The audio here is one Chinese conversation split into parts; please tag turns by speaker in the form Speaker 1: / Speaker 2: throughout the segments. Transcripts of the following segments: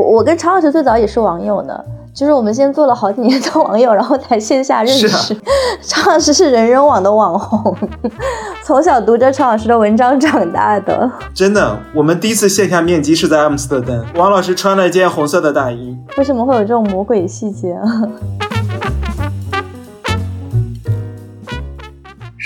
Speaker 1: 我我跟常老师最早也是网友呢。就是我们先做了好几年的网友，然后才线下认识。常老师是人人网的网红，从小读着常老师的文章长大的。
Speaker 2: 真的，我们第一次线下面基是在阿姆斯特丹，王老师穿了一件红色的大衣。
Speaker 1: 为什么会有这种魔鬼细节啊？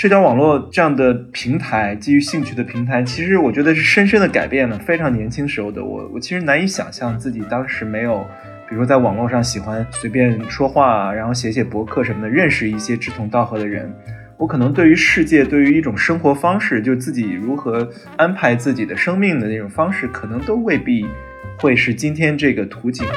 Speaker 2: 社交网络这样的平台，基于兴趣的平台，其实我觉得是深深的改变了非常年轻时候的我。我其实难以想象自己当时没有。比如在网络上喜欢随便说话，然后写写博客什么的，认识一些志同道合的人。我可能对于世界，对于一种生活方式，就自己如何安排自己的生命的那种方式，可能都未必会是今天这个图景。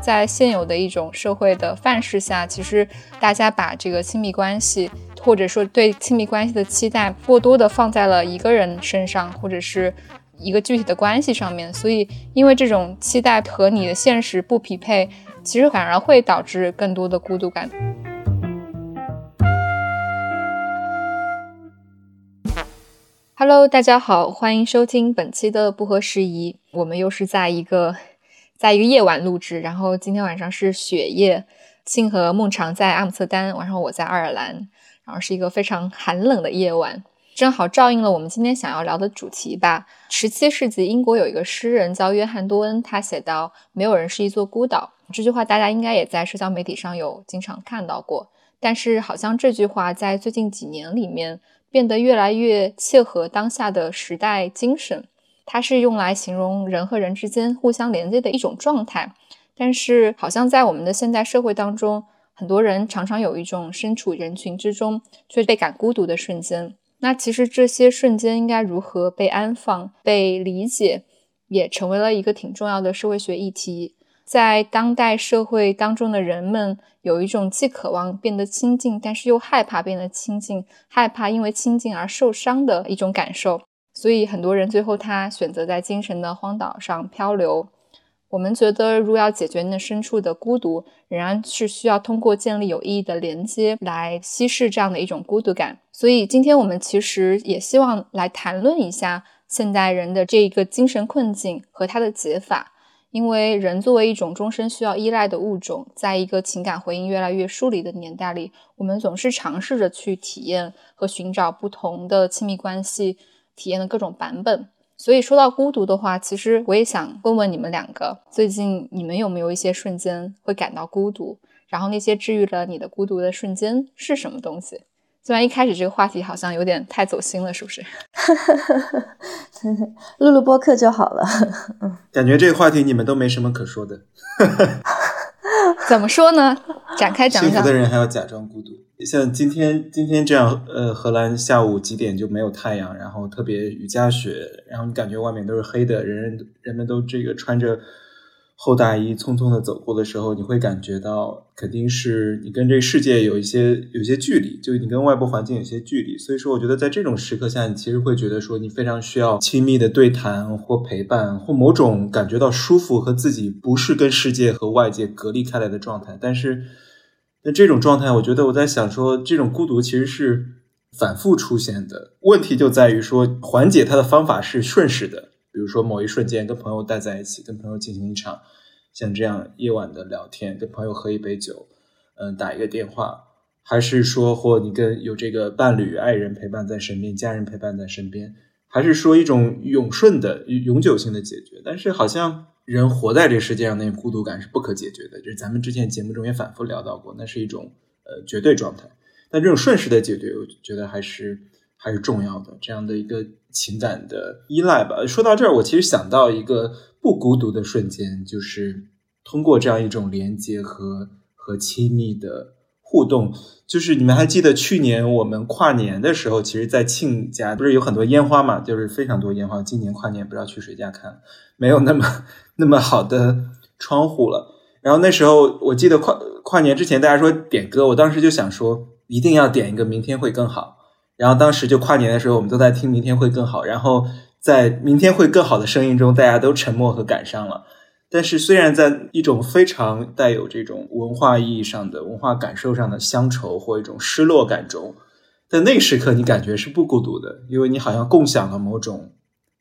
Speaker 3: 在现有的一种社会的范式下，其实大家把这个亲密关系。或者说对亲密关系的期待过多的放在了一个人身上，或者是一个具体的关系上面，所以因为这种期待和你的现实不匹配，其实反而会导致更多的孤独感。Hello，大家好，欢迎收听本期的不合时宜。我们又是在一个在一个夜晚录制，然后今天晚上是雪夜，庆和孟尝在阿姆斯特丹，晚上我在爱尔兰。然后是一个非常寒冷的夜晚，正好照应了我们今天想要聊的主题吧。十七世纪英国有一个诗人叫约翰多恩，他写到：“没有人是一座孤岛。”这句话大家应该也在社交媒体上有经常看到过。但是好像这句话在最近几年里面变得越来越切合当下的时代精神。它是用来形容人和人之间互相连接的一种状态。但是好像在我们的现代社会当中。很多人常常有一种身处人群之中却倍感孤独的瞬间。那其实这些瞬间应该如何被安放、被理解，也成为了一个挺重要的社会学议题。在当代社会当中的人们有一种既渴望变得亲近，但是又害怕变得亲近，害怕因为亲近而受伤的一种感受。所以很多人最后他选择在精神的荒岛上漂流。我们觉得，如果要解决那深处的孤独，仍然是需要通过建立有意义的连接来稀释这样的一种孤独感。所以，今天我们其实也希望来谈论一下现代人的这一个精神困境和它的解法。因为人作为一种终身需要依赖的物种，在一个情感回应越来越疏离的年代里，我们总是尝试着去体验和寻找不同的亲密关系体验的各种版本。所以说到孤独的话，其实我也想问问你们两个，最近你们有没有一些瞬间会感到孤独？然后那些治愈了你的孤独的瞬间是什么东西？虽然一开始这个话题好像有点太走心了，是不是？
Speaker 1: 录录播客就好了。
Speaker 2: 感觉这个话题你们都没什么可说的。
Speaker 3: 怎么说呢？展开讲讲。
Speaker 2: 幸福的人还要假装孤独。像今天今天这样，呃，荷兰下午几点就没有太阳，然后特别雨夹雪，然后你感觉外面都是黑的，人人人们都这个穿着厚大衣匆匆的走过的时候，你会感觉到肯定是你跟这个世界有一些有些距离，就你跟外部环境有些距离。所以说，我觉得在这种时刻下，你其实会觉得说你非常需要亲密的对谈或陪伴，或某种感觉到舒服和自己不是跟世界和外界隔离开来的状态，但是。那这种状态，我觉得我在想说，这种孤独其实是反复出现的。问题就在于说，缓解它的方法是瞬时的，比如说某一瞬间跟朋友待在一起，跟朋友进行一场像这样夜晚的聊天，跟朋友喝一杯酒，嗯，打一个电话，还是说或你跟有这个伴侣、爱人陪伴在身边，家人陪伴在身边，还是说一种永顺的、永久性的解决？但是好像。人活在这世界上，那种孤独感是不可解决的。就是咱们之前节目中也反复聊到过，那是一种呃绝对状态。但这种瞬时的解决，我觉得还是还是重要的。这样的一个情感的依赖吧。说到这儿，我其实想到一个不孤独的瞬间，就是通过这样一种连接和和亲密的。互动就是你们还记得去年我们跨年的时候，其实，在亲家不是有很多烟花嘛，就是非常多烟花。今年跨年不知道去谁家看，没有那么那么好的窗户了。然后那时候我记得跨跨年之前，大家说点歌，我当时就想说一定要点一个《明天会更好》。然后当时就跨年的时候，我们都在听《明天会更好》，然后在《明天会更好》的声音中，大家都沉默和感伤了。但是，虽然在一种非常带有这种文化意义上的文化感受上的乡愁或一种失落感中，在那时刻，你感觉是不孤独的，因为你好像共享了某种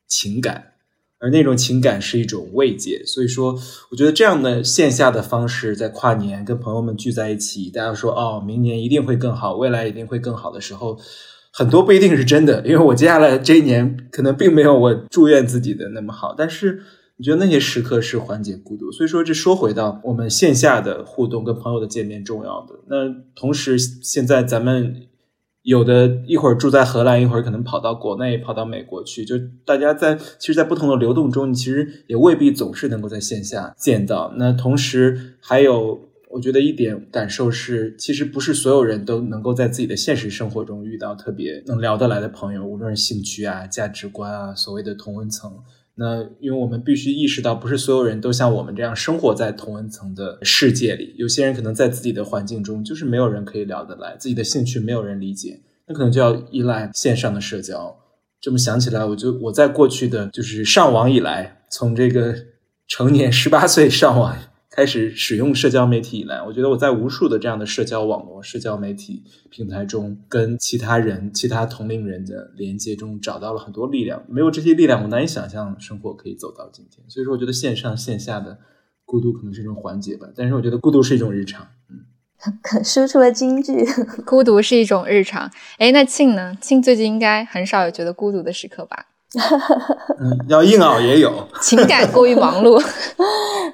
Speaker 2: 情感，而那种情感是一种慰藉。所以说，我觉得这样的线下的方式，在跨年跟朋友们聚在一起，大家说哦，明年一定会更好，未来一定会更好的时候，很多不一定是真的，因为我接下来这一年可能并没有我祝愿自己的那么好，但是。我觉得那些时刻是缓解孤独，所以说这说回到我们线下的互动跟朋友的见面重要的。那同时，现在咱们有的一会儿住在荷兰，一会儿可能跑到国内，跑到美国去，就大家在其实，在不同的流动中，你其实也未必总是能够在线下见到。那同时还有，我觉得一点感受是，其实不是所有人都能够在自己的现实生活中遇到特别能聊得来的朋友，无论是兴趣啊、价值观啊、所谓的同温层。那因为我们必须意识到，不是所有人都像我们这样生活在同温层的世界里。有些人可能在自己的环境中，就是没有人可以聊得来，自己的兴趣没有人理解，那可能就要依赖线上的社交。这么想起来，我就我在过去的就是上网以来，从这个成年十八岁上网。开始使用社交媒体以来，我觉得我在无数的这样的社交网络、社交媒体平台中，跟其他人、其他同龄人的连接中找到了很多力量。没有这些力量，我难以想象生活可以走到今天。所以说，我觉得线上线下的孤独可能是一种缓解吧。但是，我觉得孤独是一种日常。嗯，
Speaker 1: 输出了京剧，
Speaker 3: 孤独是一种日常。哎，那庆呢？庆最近应该很少有觉得孤独的时刻吧？
Speaker 2: 嗯，要硬熬也有，
Speaker 3: 情感过于忙碌。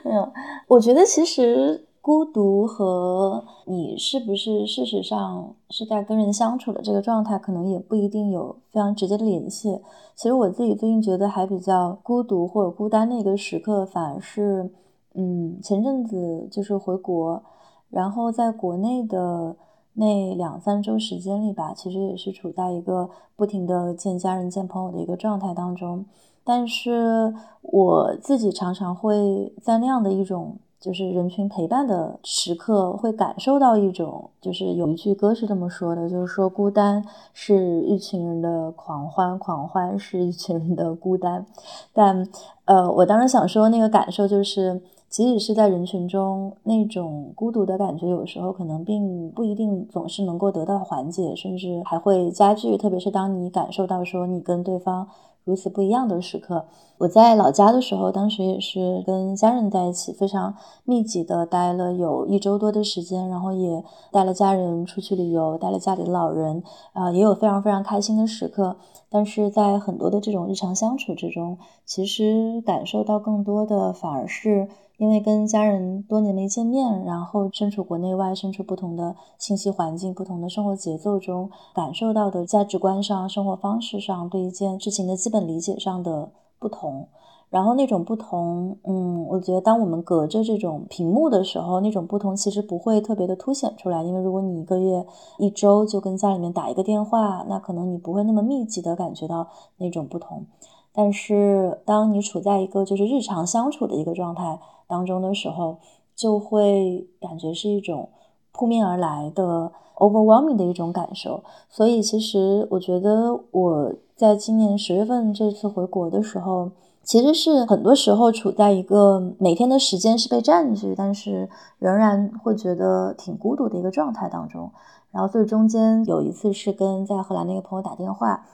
Speaker 1: 没 有，我觉得其实孤独和你是不是事实上是在跟人相处的这个状态，可能也不一定有非常直接的联系。其实我自己最近觉得还比较孤独或者孤单的一个时刻，反而是，嗯，前阵子就是回国，然后在国内的。那两三周时间里吧，其实也是处在一个不停的见家人、见朋友的一个状态当中。但是我自己常常会在那样的一种就是人群陪伴的时刻，会感受到一种，就是有一句歌是这么说的，就是说孤单是一群人的狂欢，狂欢是一群人的孤单。但呃，我当时想说那个感受就是。即使是在人群中，那种孤独的感觉，有时候可能并不一定总是能够得到缓解，甚至还会加剧。特别是当你感受到说你跟对方如此不一样的时刻。我在老家的时候，当时也是跟家人在一起，非常密集的待了有一周多的时间，然后也带了家人出去旅游，带了家里的老人，啊，也有非常非常开心的时刻。但是在很多的这种日常相处之中，其实感受到更多的反而是。因为跟家人多年没见面，然后身处国内外，身处不同的信息环境、不同的生活节奏中，感受到的价值观上、生活方式上对一件事情的基本理解上的不同，然后那种不同，嗯，我觉得当我们隔着这种屏幕的时候，那种不同其实不会特别的凸显出来，因为如果你一个月、一周就跟家里面打一个电话，那可能你不会那么密集的感觉到那种不同。但是当你处在一个就是日常相处的一个状态。当中的时候，就会感觉是一种扑面而来的 overwhelming 的一种感受。所以，其实我觉得我在今年十月份这次回国的时候，其实是很多时候处在一个每天的时间是被占据，但是仍然会觉得挺孤独的一个状态当中。然后，所以中间有一次是跟在荷兰那个朋友打电话。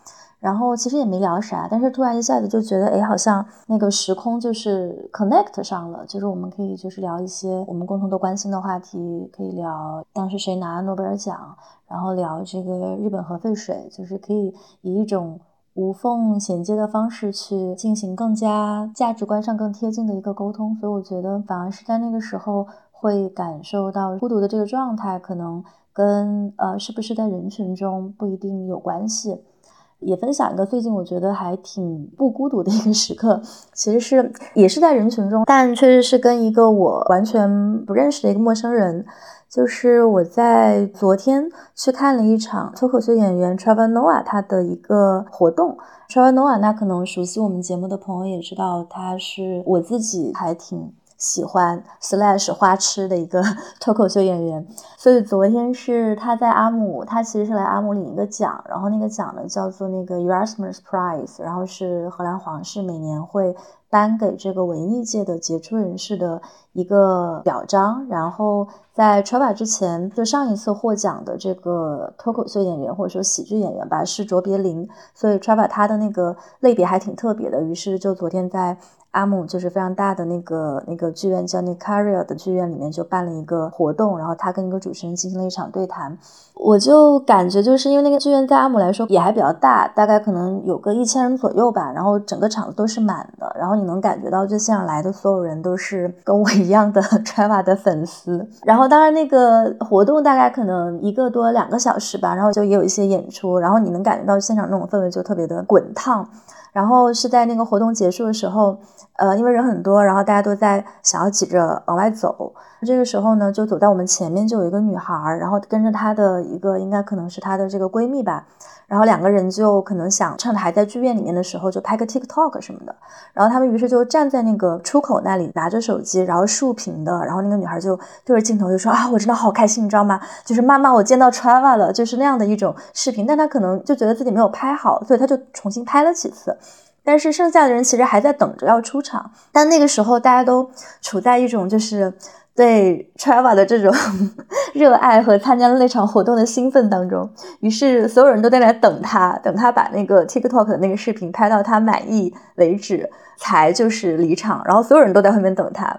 Speaker 1: 然后其实也没聊啥，但是突然一下子就觉得，哎，好像那个时空就是 connect 上了，就是我们可以就是聊一些我们共同都关心的话题，可以聊当时谁拿诺贝尔奖，然后聊这个日本核废水，就是可以以一种无缝衔接的方式去进行更加价值观上更贴近的一个沟通。所以我觉得反而是在那个时候会感受到孤独的这个状态，可能跟呃是不是在人群中不一定有关系。也分享一个最近我觉得还挺不孤独的一个时刻，其实是也是在人群中，但确实是跟一个我完全不认识的一个陌生人。就是我在昨天去看了一场脱口秀演员 Trevor Noah 他的一个活动。Trevor Noah 那可能熟悉我们节目的朋友也知道，他是我自己还挺。喜欢 slash 花痴的一个 脱口秀演员，所以昨天是他在阿姆，他其实是来阿姆领一个奖，然后那个奖呢叫做那个 Erasmus Prize，然后是荷兰皇室每年会颁给这个文艺界的杰出人士的一个表彰。然后在 Trevor 之前，就上一次获奖的这个脱口秀演员或者说喜剧演员吧，是卓别林。所以 Trevor 他的那个类别还挺特别的。于是就昨天在。阿姆就是非常大的那个那个剧院，叫那 Caria 的剧院里面就办了一个活动，然后他跟一个主持人进行了一场对谈。我就感觉就是因为那个剧院在阿姆来说也还比较大，大概可能有个一千人左右吧，然后整个场子都是满的，然后你能感觉到就现场来的所有人都是跟我一样的 Treva 的粉丝。然后当然那个活动大概可能一个多两个小时吧，然后就也有一些演出，然后你能感觉到现场那种氛围就特别的滚烫。然后是在那个活动结束的时候，呃，因为人很多，然后大家都在想要挤着往外走。这个时候呢，就走在我们前面就有一个女孩，然后跟着她的一个应该可能是她的这个闺蜜吧。然后两个人就可能想趁着还在剧院里面的时候，就拍个 TikTok 什么的。然后他们于是就站在那个出口那里，拿着手机，然后竖屏的。然后那个女孩就对着镜头就说：“啊，我真的好开心，你知道吗？就是妈妈，我见到 Trava 了，就是那样的一种视频。”但她可能就觉得自己没有拍好，所以她就重新拍了几次。但是剩下的人其实还在等着要出场。但那个时候大家都处在一种就是。对 Treva 的这种 热爱和参加那场活动的兴奋当中，于是所有人都在那等他，等他把那个 TikTok 的那个视频拍到他满意为止，才就是离场。然后所有人都在后面等他。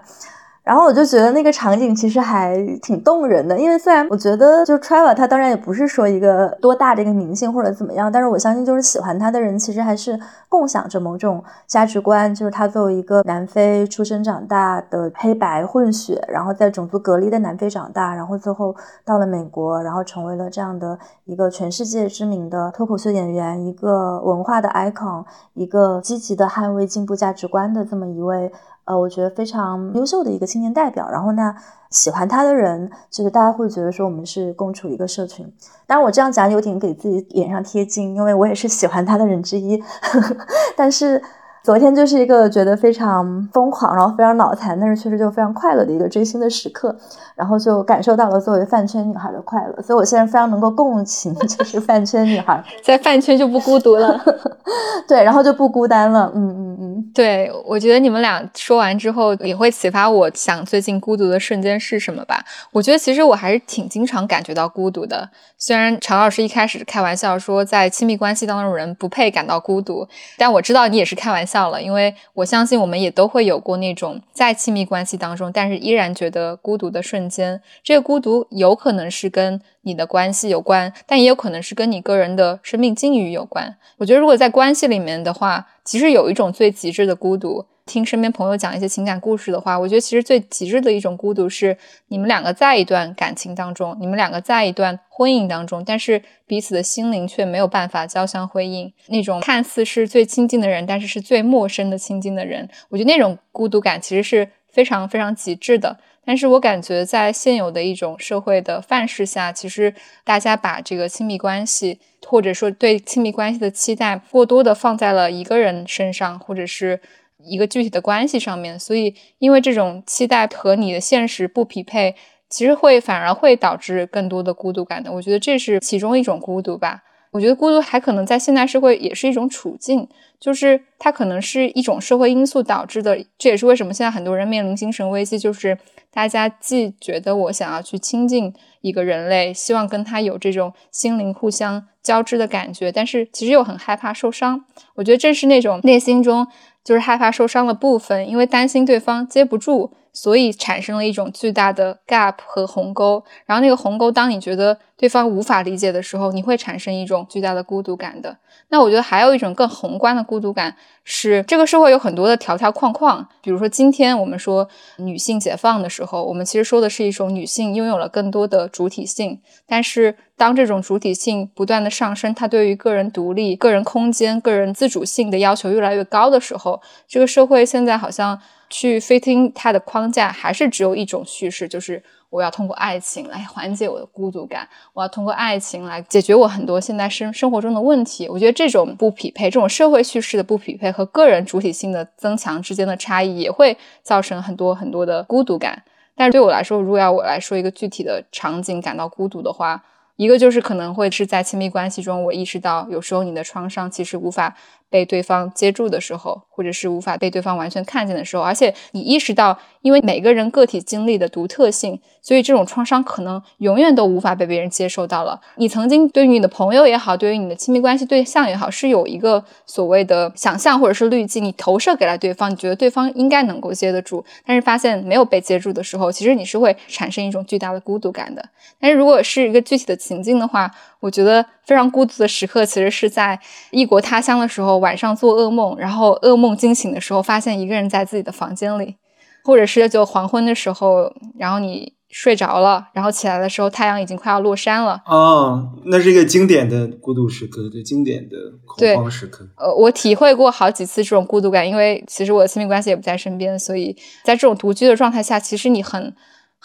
Speaker 1: 然后我就觉得那个场景其实还挺动人的，因为虽然我觉得就 Trevor 他当然也不是说一个多大的一个明星或者怎么样，但是我相信就是喜欢他的人其实还是共享着某种价值观，就是他作为一个南非出生长大的黑白混血，然后在种族隔离的南非长大，然后最后到了美国，然后成为了这样的一个全世界知名的脱口秀演员，一个文化的 icon，一个积极的捍卫进步价值观的这么一位。呃，我觉得非常优秀的一个青年代表。然后呢，喜欢他的人，就是大家会觉得说我们是共处一个社群。当然，我这样讲有点给自己脸上贴金，因为我也是喜欢他的人之一。但是。昨天就是一个觉得非常疯狂，然后非常脑残，但是确实就非常快乐的一个追星的时刻，然后就感受到了作为饭圈女孩的快乐，所以我现在非常能够共情，就是饭圈女孩
Speaker 3: 在饭圈就不孤独了，
Speaker 1: 对，然后就不孤单了，嗯嗯嗯，
Speaker 3: 对，我觉得你们俩说完之后也会启发我想最近孤独的瞬间是什么吧？我觉得其实我还是挺经常感觉到孤独的，虽然常老师一开始开玩笑说在亲密关系当中人不配感到孤独，但我知道你也是开玩笑。笑了，因为我相信我们也都会有过那种在亲密关系当中，但是依然觉得孤独的瞬间。这个孤独有可能是跟你的关系有关，但也有可能是跟你个人的生命境遇有关。我觉得，如果在关系里面的话，其实有一种最极致的孤独。听身边朋友讲一些情感故事的话，我觉得其实最极致的一种孤独是你们两个在一段感情当中，你们两个在一段婚姻当中，但是彼此的心灵却没有办法交相辉映。那种看似是最亲近的人，但是是最陌生的亲近的人，我觉得那种孤独感其实是非常非常极致的。但是我感觉在现有的一种社会的范式下，其实大家把这个亲密关系，或者说对亲密关系的期待，过多的放在了一个人身上，或者是。一个具体的关系上面，所以因为这种期待和你的现实不匹配，其实会反而会导致更多的孤独感的。我觉得这是其中一种孤独吧。我觉得孤独还可能在现代社会也是一种处境，就是它可能是一种社会因素导致的。这也是为什么现在很多人面临精神危机，就是大家既觉得我想要去亲近一个人类，希望跟他有这种心灵互相交织的感觉，但是其实又很害怕受伤。我觉得正是那种内心中。就是害怕受伤的部分，因为担心对方接不住，所以产生了一种巨大的 gap 和鸿沟。然后那个鸿沟，当你觉得对方无法理解的时候，你会产生一种巨大的孤独感的。那我觉得还有一种更宏观的孤独感，是这个社会有很多的条条框框。比如说今天我们说女性解放的时候，我们其实说的是一种女性拥有了更多的主体性。但是当这种主体性不断的上升，它对于个人独立、个人空间、个人自主性的要求越来越高的时候，这个社会现在好像去 fitting 它的框架，还是只有一种叙事，就是。我要通过爱情来缓解我的孤独感，我要通过爱情来解决我很多现在生生活中的问题。我觉得这种不匹配，这种社会叙事的不匹配和个人主体性的增强之间的差异，也会造成很多很多的孤独感。但是对我来说，如果要我来说一个具体的场景感到孤独的话，一个就是可能会是在亲密关系中，我意识到有时候你的创伤其实无法。被对方接住的时候，或者是无法被对方完全看见的时候，而且你意识到，因为每个人个体经历的独特性，所以这种创伤可能永远都无法被别人接受到了。你曾经对于你的朋友也好，对于你的亲密关系对象也好，是有一个所谓的想象或者是滤镜，你投射给了对方，你觉得对方应该能够接得住，但是发现没有被接住的时候，其实你是会产生一种巨大的孤独感的。但是如果是一个具体的情境的话，我觉得非常孤独的时刻，其实是在异国他乡的时候，晚上做噩梦，然后噩梦惊醒的时候，发现一个人在自己的房间里，或者是就黄昏的时候，然后你睡着了，然后起来的时候，太阳已经快要落山了。
Speaker 2: 哦，那是一个经典的孤独时刻，对，经典的恐慌时刻。
Speaker 3: 呃，我体会过好几次这种孤独感，因为其实我的亲密关系也不在身边，所以在这种独居的状态下，其实你很。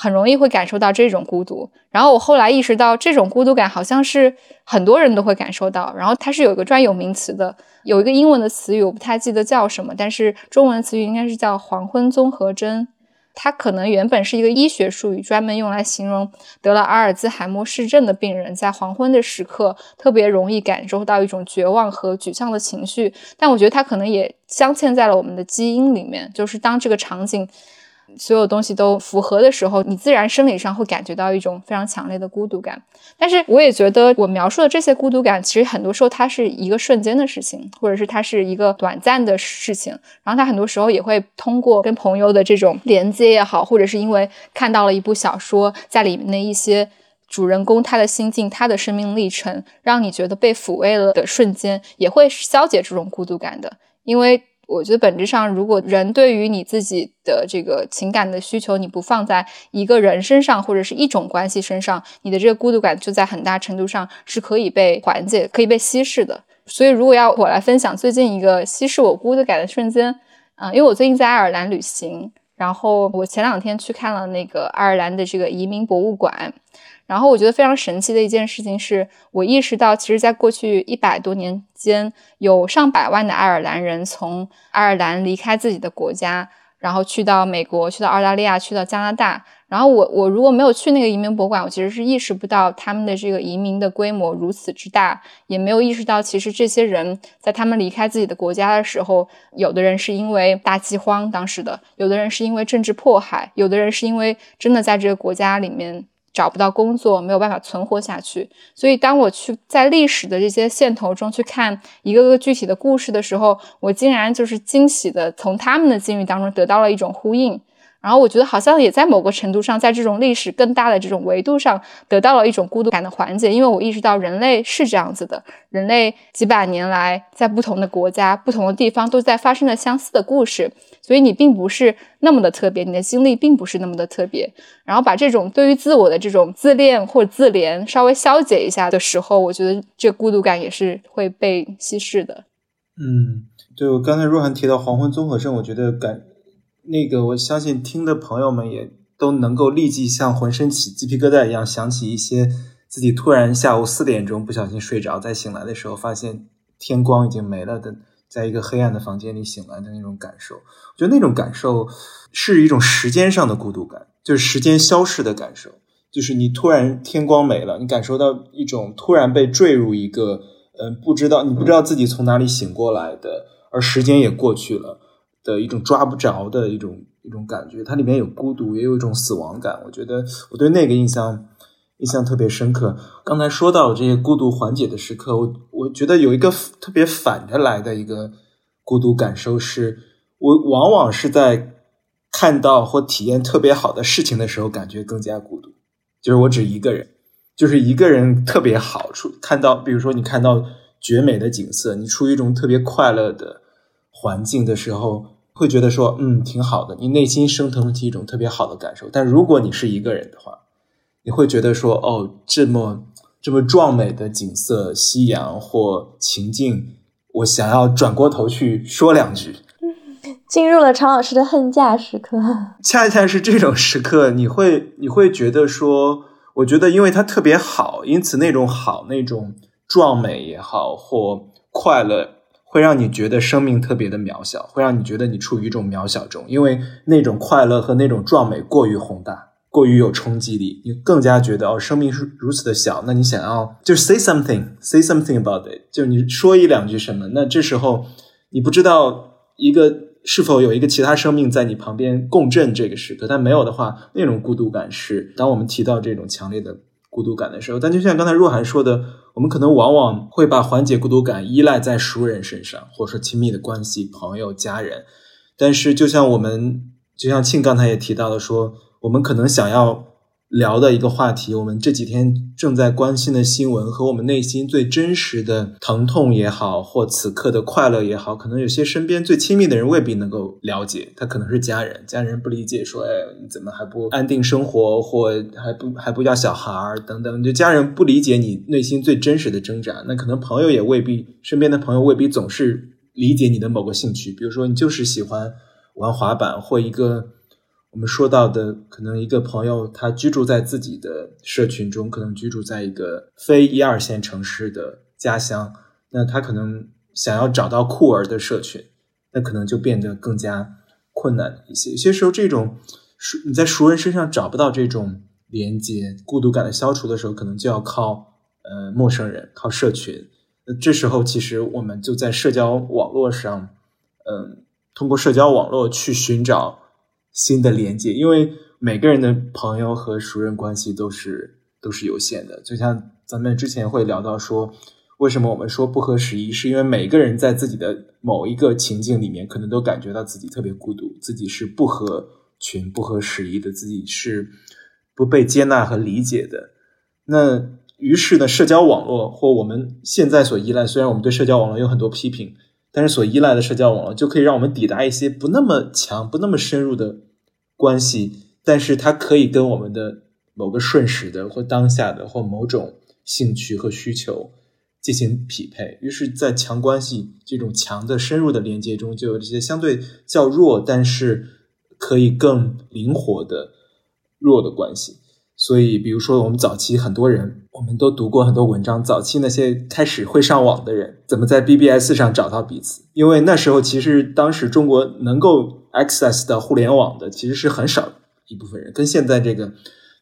Speaker 3: 很容易会感受到这种孤独，然后我后来意识到，这种孤独感好像是很多人都会感受到，然后它是有一个专有名词的，有一个英文的词语，我不太记得叫什么，但是中文词语应该是叫黄昏综合征，它可能原本是一个医学术语，专门用来形容得了阿尔兹海默氏症的病人在黄昏的时刻特别容易感受到一种绝望和沮丧的情绪，但我觉得它可能也镶嵌在了我们的基因里面，就是当这个场景。所有东西都符合的时候，你自然生理上会感觉到一种非常强烈的孤独感。但是我也觉得，我描述的这些孤独感，其实很多时候它是一个瞬间的事情，或者是它是一个短暂的事情。然后它很多时候也会通过跟朋友的这种连接也好，或者是因为看到了一部小说，在里面的一些主人公他的心境、他的生命历程，让你觉得被抚慰了的瞬间，也会消解这种孤独感的，因为。我觉得本质上，如果人对于你自己的这个情感的需求，你不放在一个人身上或者是一种关系身上，你的这个孤独感就在很大程度上是可以被缓解、可以被稀释的。所以，如果要我来分享最近一个稀释我孤独感的瞬间，嗯，因为我最近在爱尔兰旅行，然后我前两天去看了那个爱尔兰的这个移民博物馆。然后我觉得非常神奇的一件事情是，我意识到，其实，在过去一百多年间，有上百万的爱尔兰人从爱尔兰离开自己的国家，然后去到美国、去到澳大利亚、去到加拿大。然后我我如果没有去那个移民博物馆，我其实是意识不到他们的这个移民的规模如此之大，也没有意识到，其实这些人在他们离开自己的国家的时候，有的人是因为大饥荒，当时的；有的人是因为政治迫害；有的人是因为真的在这个国家里面。找不到工作，没有办法存活下去。所以，当我去在历史的这些线头中去看一个个具体的故事的时候，我竟然就是惊喜的从他们的境遇当中得到了一种呼应。然后我觉得好像也在某个程度上，在这种历史更大的这种维度上，得到了一种孤独感的缓解。因为我意识到人类是这样子的，人类几百年来在不同的国家、不同的地方都在发生了相似的故事，所以你并不是那么的特别，你的经历并不是那么的特别。然后把这种对于自我的这种自恋或自怜稍微消解一下的时候，我觉得这孤独感也是会被稀释的。
Speaker 2: 嗯，就刚才若涵提到黄昏综合症，我觉得感。那个，我相信听的朋友们也都能够立即像浑身起鸡皮疙瘩一样，想起一些自己突然下午四点钟不小心睡着，再醒来的时候发现天光已经没了的，在一个黑暗的房间里醒来的那种感受。我觉得那种感受是一种时间上的孤独感，就是时间消逝的感受，就是你突然天光没了，你感受到一种突然被坠入一个嗯，不知道你不知道自己从哪里醒过来的，而时间也过去了。的一种抓不着的一种一种感觉，它里面有孤独，也有一种死亡感。我觉得我对那个印象印象特别深刻。刚才说到这些孤独缓解的时刻，我我觉得有一个特别反着来的一个孤独感受，是我往往是在看到或体验特别好的事情的时候，感觉更加孤独。就是我只一个人，就是一个人特别好处，看到比如说你看到绝美的景色，你处于一种特别快乐的环境的时候。会觉得说，嗯，挺好的，你内心升腾起一种特别好的感受。但如果你是一个人的话，你会觉得说，哦，这么这么壮美的景色、夕阳或情境，我想要转过头去说两句。
Speaker 1: 进入了常老师的恨嫁时刻。
Speaker 2: 恰恰是这种时刻，你会你会觉得说，我觉得因为它特别好，因此那种好、那种壮美也好，或快乐。会让你觉得生命特别的渺小，会让你觉得你处于一种渺小中，因为那种快乐和那种壮美过于宏大，过。于有冲击力，你更加觉得哦，生命是如此的小，那你想要就 say something，say something about it，就你说一两句什么，那这时候你不知道一个是否有一个其他生命在你旁边共振这个时刻，但没有的话，那种孤独感是当我们提到这种强烈的孤独感的时候，但就像刚才若涵说的，我们可能往往会把缓解孤独感依赖在熟人身上，或者说亲密的关系、朋友、家人，但是就像我们。就像庆刚才也提到了，说我们可能想要聊的一个话题，我们这几天正在关心的新闻和我们内心最真实的疼痛也好，或此刻的快乐也好，可能有些身边最亲密的人未必能够了解。他可能是家人，家人不理解，说：“哎，你怎么还不安定生活，或还不还不要小孩儿等等。”就家人不理解你内心最真实的挣扎。那可能朋友也未必，身边的朋友未必总是理解你的某个兴趣，比如说你就是喜欢。玩滑板或一个我们说到的，可能一个朋友，他居住在自己的社群中，可能居住在一个非一二线城市的家乡，那他可能想要找到酷儿的社群，那可能就变得更加困难一些。有些时候，这种熟你在熟人身上找不到这种连接，孤独感的消除的时候，可能就要靠呃陌生人，靠社群。那这时候，其实我们就在社交网络上，嗯。通过社交网络去寻找新的连接，因为每个人的朋友和熟人关系都是都是有限的。就像咱们之前会聊到说，为什么我们说不合时宜，是因为每个人在自己的某一个情境里面，可能都感觉到自己特别孤独，自己是不合群、不合时宜的，自己是不被接纳和理解的。那于是呢，社交网络或我们现在所依赖，虽然我们对社交网络有很多批评。但是所依赖的社交网络就可以让我们抵达一些不那么强、不那么深入的关系，但是它可以跟我们的某个瞬时的或当下的或某种兴趣和需求进行匹配。于是，在强关系这种强的深入的连接中，就有这些相对较弱，但是可以更灵活的弱的关系。所以，比如说，我们早期很多人，我们都读过很多文章。早期那些开始会上网的人，怎么在 BBS 上找到彼此？因为那时候其实当时中国能够 access 到互联网的，其实是很少一部分人，跟现在这个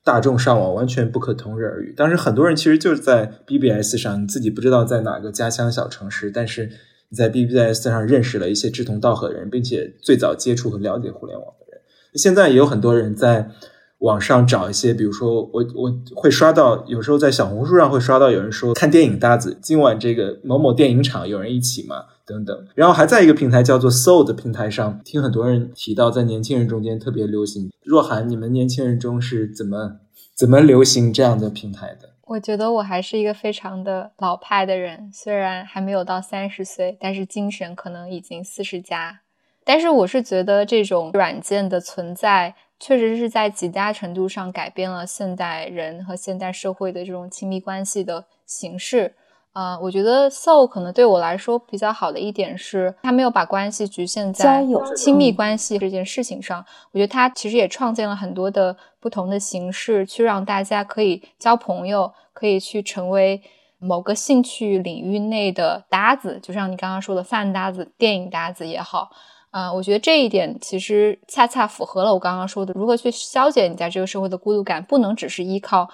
Speaker 2: 大众上网完全不可同日而语。当时很多人其实就是在 BBS 上，你自己不知道在哪个家乡小城市，但是你在 BBS 上认识了一些志同道合的人，并且最早接触和了解互联网的人。现在也有很多人在。网上找一些，比如说我我会刷到，有时候在小红书上会刷到有人说看电影搭子，今晚这个某某电影场有人一起吗？等等。然后还在一个平台叫做 Soul 的平台上，听很多人提到，在年轻人中间特别流行。若涵，你们年轻人中是怎么怎么流行这样的平台的？
Speaker 3: 我觉得我还是一个非常的老派的人，虽然还没有到三十岁，但是精神可能已经四十加。但是我是觉得这种软件的存在。确实是在极大程度上改变了现代人和现代社会的这种亲密关系的形式。啊，我觉得 Soul 可能对我来说比较好的一点是，它没有把关系局限在亲密关系这件事情上。我觉得它其实也创建了很多的不同的形式，去让大家可以交朋友，可以去成为某个兴趣领域内的搭子，就像你刚刚说的饭搭子、电影搭子也好。啊，我觉得这一点其实恰恰符合了我刚刚说的，如何去消解你在这个社会的孤独感，不能只是依靠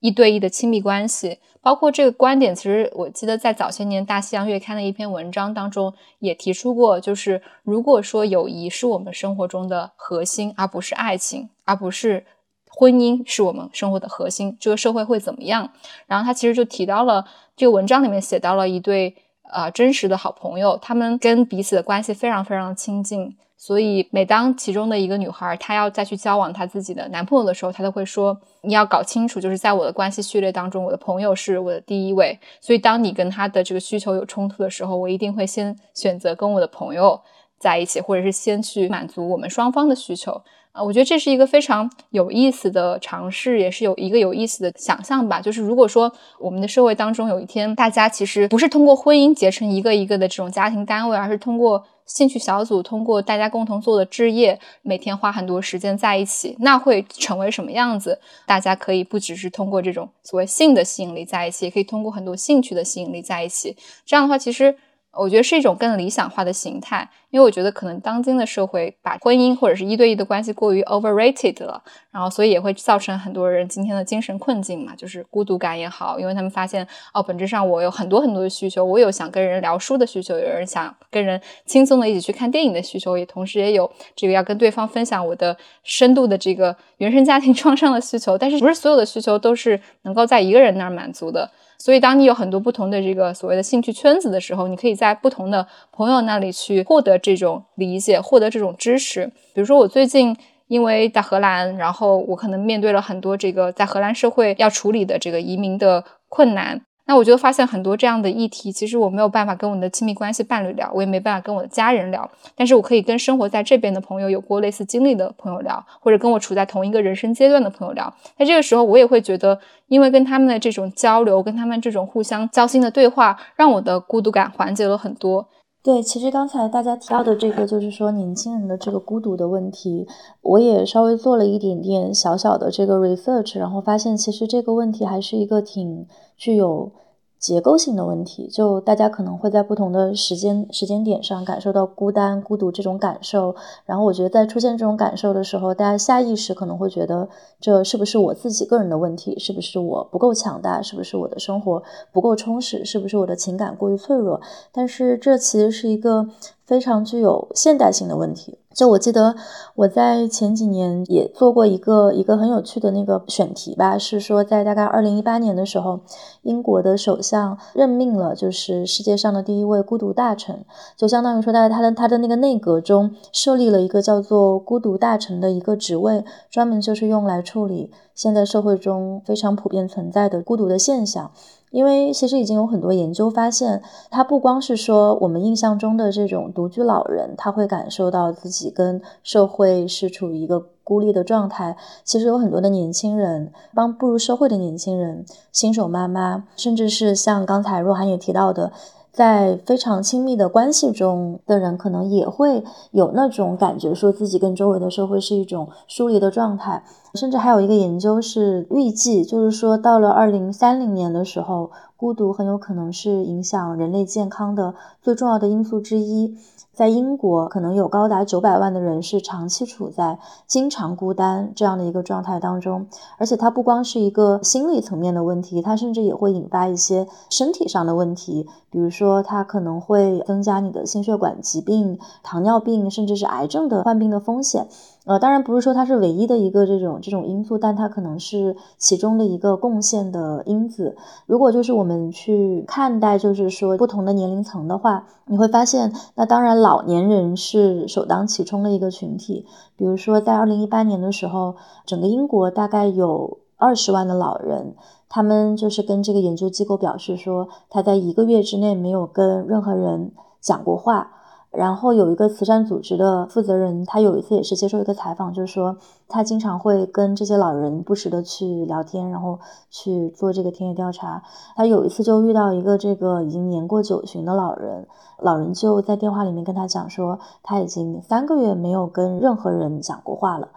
Speaker 3: 一对一的亲密关系。包括这个观点，其实我记得在早些年《大西洋月刊》的一篇文章当中也提出过，就是如果说友谊是我们生活中的核心，而不是爱情，而不是婚姻是我们生活的核心，这个社会会怎么样？然后他其实就提到了这个文章里面写到了一对。啊，真实的好朋友，他们跟彼此的关系非常非常亲近，所以每当其中的一个女孩她要再去交往她自己的男朋友的时候，她都会说：“你要搞清楚，就是在我的关系序列当中，我的朋友是我的第一位。所以当你跟他的这个需求有冲突的时候，我一定会先选择跟我的朋友在一起，或者是先去满足我们双方的需求。”啊我觉得这是一个非常有意思的尝试，也是有一个有意思的想象吧。就是如果说我们的社会当中有一天，大家其实不是通过婚姻结成一个一个的这种家庭单位，而是通过兴趣小组，通过大家共同做的置业，每天花很多时间在一起，那会成为什么样子？大家可以不只是通过这种所谓性的吸引力在一起，也可以通过很多兴趣的吸引力在一起。这样的话，其实我觉得是一种更理想化的形态，因为我觉得可能当今的社会把婚姻或者是一对一的关系过于 overrated 了，然后所以也会造成很多人今天的精神困境嘛，就是孤独感也好，因为他们发现哦，本质上我有很多很多的需求，我有想跟人聊书的需求，有人想跟人轻松的一起去看电影的需求，也同时也有这个要跟对方分享我的深度的这个原生家庭 创伤的需求，但是不是所有的需求都是能够在一个人那儿满足的。所以，当你有很多不同的这个所谓的兴趣圈子的时候，你可以在不同的朋友那里去获得这种理解，获得这种支持。比如说，我最近因为在荷兰，然后我可能面对了很多这个在荷兰社会要处理的这个移民的困难。那我就发现很多这样的议题，其实我没有办法跟我的亲密关系伴侣聊，我也没办法跟我的家人聊，但是我可以跟生活在这边的朋友有过类似经历的朋友聊，或者跟我处在同一个人生阶段的朋友聊。那这个时候，我也会觉得，因为跟他们的这种交流，跟他们这种互相交心的对话，让我的孤独感缓解了很多。
Speaker 1: 对，其实刚才大家提到的这个，就是说年轻人的这个孤独的问题，我也稍微做了一点点小小的这个 research，然后发现其实这个问题还是一个挺具有。结构性的问题，就大家可能会在不同的时间时间点上感受到孤单、孤独这种感受。然后我觉得，在出现这种感受的时候，大家下意识可能会觉得，这是不是我自己个人的问题？是不是我不够强大？是不是我的生活不够充实？是不是我的情感过于脆弱？但是这其实是一个。非常具有现代性的问题。就我记得我在前几年也做过一个一个很有趣的那个选题吧，是说在大概二零一八年的时候，英国的首相任命了就是世界上的第一位孤独大臣，就相当于说在他的他的那个内阁中设立了一个叫做孤独大臣的一个职位，专门就是用来处理现在社会中非常普遍存在的孤独的现象。因为其实已经有很多研究发现，它不光是说我们印象中的这种独居老人，他会感受到自己跟社会是处于一个孤立的状态。其实有很多的年轻人，帮步入社会的年轻人，新手妈妈，甚至是像刚才若涵也提到的。在非常亲密的关系中的人，可能也会有那种感觉，说自己跟周围的社会是一种疏离的状态。甚至还有一个研究是预计，就是说到了二零三零年的时候，孤独很有可能是影响人类健康的最重要的因素之一。在英国，可能有高达九百万的人是长期处在经常孤单这样的一个状态当中，而且它不光是一个心理层面的问题，它甚至也会引发一些身体上的问题，比如说它可能会增加你的心血管疾病、糖尿病，甚至是癌症的患病的风险。呃，当然不是说它是唯一的一个这种这种因素，但它可能是其中的一个贡献的因子。如果就是我们去看待，就是说不同的年龄层的话，你会发现，那当然老年人是首当其冲的一个群体。比如说在二零一八年的时候，整个英国大概有二十万的老人，他们就是跟这个研究机构表示说，他在一个月之内没有跟任何人讲过话。然后有一个慈善组织的负责人，他有一次也是接受一个采访，就是说他经常会跟这些老人不时的去聊天，然后去做这个田野调查。他有一次就遇到一个这个已经年过九旬的老人，老人就在电话里面跟他讲说，他已经三个月没有跟任何人讲过话了。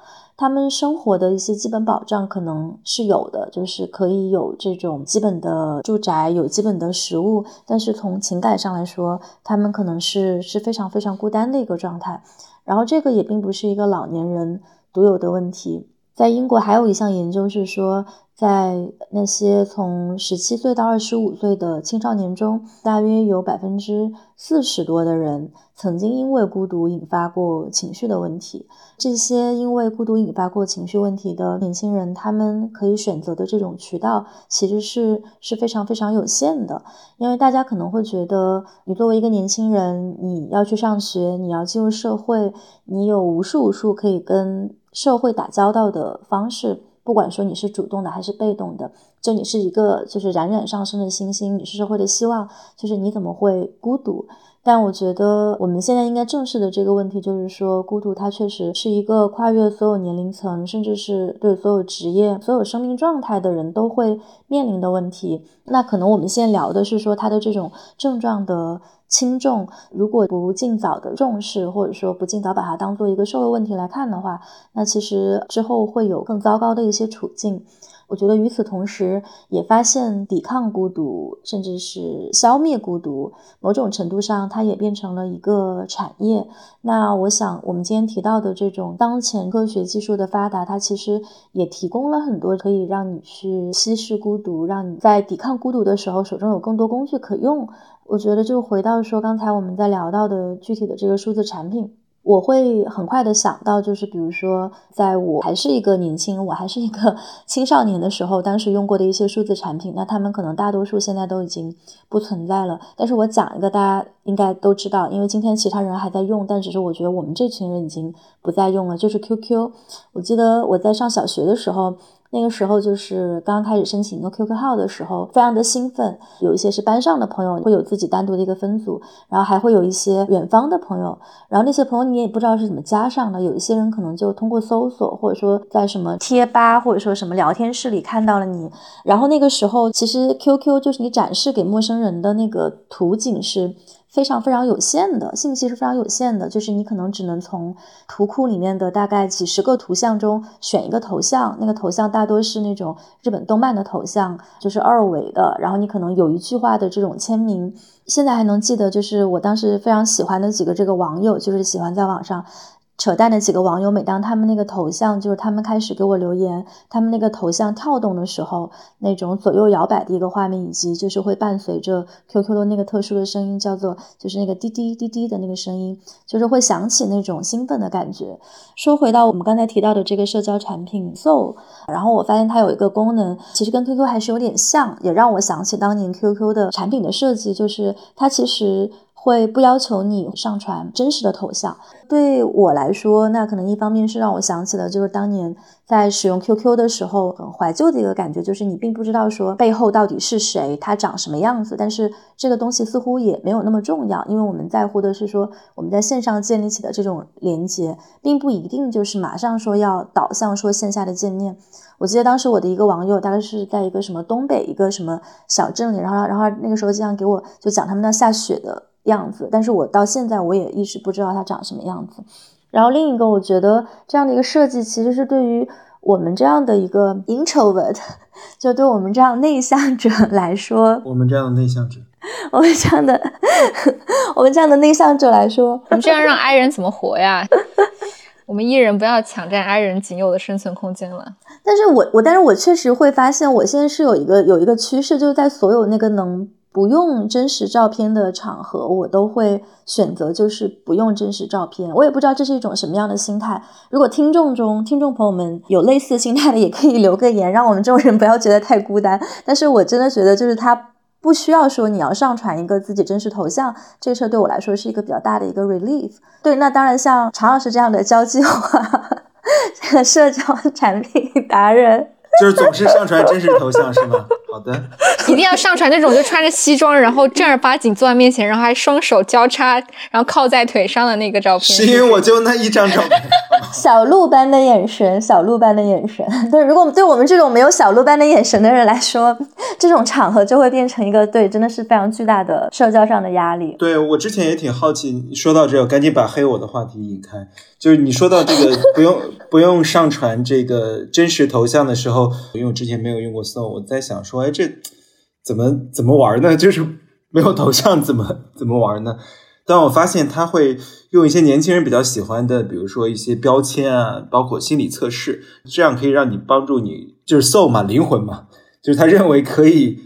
Speaker 1: 他们生活的一些基本保障可能是有的，就是可以有这种基本的住宅，有基本的食物。但是从情感上来说，他们可能是是非常非常孤单的一个状态。然后这个也并不是一个老年人独有的问题，在英国还有一项研究是说。在那些从十七岁到二十五岁的青少年中，大约有百分之四十多的人曾经因为孤独引发过情绪的问题。这些因为孤独引发过情绪问题的年轻人，他们可以选择的这种渠道其实是是非常非常有限的。因为大家可能会觉得，你作为一个年轻人，你要去上学，你要进入社会，你有无数无数可以跟社会打交道的方式。不管说你是主动的还是被动的，就你是一个就是冉冉上升的星星，你是社会的希望，就是你怎么会孤独？但我觉得我们现在应该正视的这个问题，就是说孤独它确实是一个跨越所有年龄层，甚至是对所有职业、所有生命状态的人都会面临的问题。那可能我们现在聊的是说它的这种症状的。轻重，如果不尽早的重视，或者说不尽早把它当做一个社会问题来看的话，那其实之后会有更糟糕的一些处境。我觉得与此同时，也发现抵抗孤独，甚至是消灭孤独，某种程度上，它也变成了一个产业。那我想，我们今天提到的这种当前科学技术的发达，它其实也提供了很多可以让你去稀释孤独，让你在抵抗孤独的时候，手中有更多工具可用。我觉得，就回到说刚才我们在聊到的具体的这个数字产品。我会很快的想到，就是比如说，在我还是一个年轻，我还是一个 青少年的时候，当时用过的一些数字产品，那他们可能大多数现在都已经不存在了。但是我讲一个大家应该都知道，因为今天其他人还在用，但只是我觉得我们这群人已经不再用了，就是 QQ。我记得我在上小学的时候。那个时候就是刚开始申请一个 QQ 号的时候，非常的兴奋。有一些是班上的朋友，会有自己单独的一个分组，然后还会有一些远方的朋友。然后那些朋友你也不知道是怎么加上的，有一些人可能就通过搜索，或者说在什么贴吧或者说什么聊天室里看到了你。然后那个时候其实 QQ 就是你展示给陌生人的那个图景是。非常非常有限的信息是非常有限的，就是你可能只能从图库里面的大概几十个图像中选一个头像，那个头像大多是那种日本动漫的头像，就是二维的，然后你可能有一句话的这种签名。现在还能记得，就是我当时非常喜欢的几个这个网友，就是喜欢在网上。扯淡的几个网友，每当他们那个头像，就是他们开始给我留言，他们那个头像跳动的时候，那种左右摇摆的一个画面，以及就是会伴随着 QQ 的那个特殊的声音，叫做就是那个滴滴滴滴的那个声音，就是会想起那种兴奋的感觉。说回到我们刚才提到的这个社交产品 So，然后我发现它有一个功能，其实跟 QQ 还是有点像，也让我想起当年 QQ 的产品的设计，就是它其实。会不要求你上传真实的头像。对我来说，那可能一方面是让我想起了，就是当年在使用 QQ 的时候很怀旧的一个感觉，就是你并不知道说背后到底是谁，他长什么样子。但是这个东西似乎也没有那么重要，因为我们在乎的是说我们在线上建立起的这种连接，并不一定就是马上说要导向说线下的见面。我记得当时我的一个网友，大概是在一个什么东北一个什么小镇里，然后然后那个时候经常给我就讲他们那下雪的。样子，但是我到现在我也一直不知道它长什么样子。然后另一个，我觉得这样的一个设计，其实是对于我们这样的一个 introvert，就对我们这样内向者来说，
Speaker 2: 我们这样的内向者，
Speaker 1: 我们这样的我们这样的内向者来说，
Speaker 3: 我们这样让 i 人怎么活呀？我们 E 人不要抢占 i 人仅有的生存空间了。
Speaker 1: 但是我我但是我确实会发现，我现在是有一个有一个趋势，就是在所有那个能。不用真实照片的场合，我都会选择就是不用真实照片。我也不知道这是一种什么样的心态。如果听众中听众朋友们有类似心态的，也可以留个言，让我们这种人不要觉得太孤单。但是我真的觉得，就是他不需要说你要上传一个自己真实头像，这事儿对我来说是一个比较大的一个 relief。对，那当然像常老师这样的交际花，这个社交产品达人。
Speaker 2: 就是总是上传真实头像是吗？好的，
Speaker 3: 一定要上传那种就穿着西装，然后正儿八经坐在面前，然后还双手交叉，然后靠在腿上的那个照片。
Speaker 2: 是因为我就那一张照片。
Speaker 1: 小鹿般的眼神，小鹿般的眼神。对，如果对我们这种没有小鹿般的眼神的人来说，这种场合就会变成一个对，真的是非常巨大的社交上的压力。
Speaker 2: 对我之前也挺好奇，说到这，我赶紧把黑我的话题引开。就是你说到这个不用不用上传这个真实头像的时候，因为我之前没有用过 Soul，我在想说，哎，这怎么怎么玩呢？就是没有头像怎么怎么玩呢？但我发现他会用一些年轻人比较喜欢的，比如说一些标签啊，包括心理测试，这样可以让你帮助你，就是 soul 嘛，灵魂嘛，就是他认为可以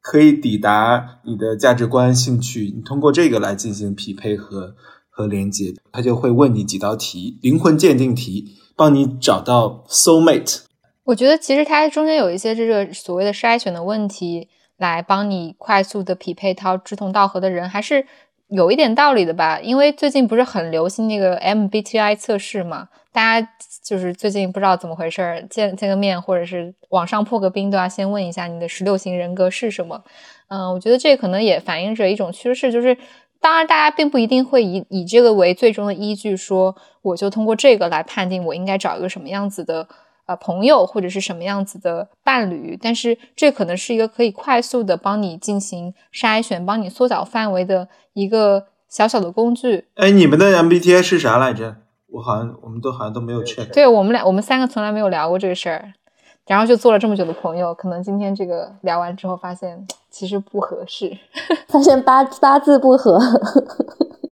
Speaker 2: 可以抵达你的价值观、兴趣，你通过这个来进行匹配和。和连接，他就会问你几道题，灵魂鉴定题，帮你找到 soul mate。
Speaker 3: 我觉得其实它中间有一些这个所谓的筛选的问题，来帮你快速的匹配到志同道合的人，还是有一点道理的吧。因为最近不是很流行那个 MBTI 测试嘛，大家就是最近不知道怎么回事，见见个面或者是网上破个冰，都要先问一下你的十六型人格是什么。嗯，我觉得这可能也反映着一种趋势，就是。当然，大家并不一定会以以这个为最终的依据，说我就通过这个来判定我应该找一个什么样子的呃朋友或者是什么样子的伴侣。但是这可能是一个可以快速的帮你进行筛选、帮你缩小范围的一个小小的工具。
Speaker 2: 哎，你们的 MBTI 是啥来着？我好像我们都好像都没有 check。
Speaker 3: 对我们俩，我们三个从来没有聊过这个事儿。然后就做了这么久的朋友，可能今天这个聊完之后发现其实不合适，
Speaker 1: 发现八八字不合。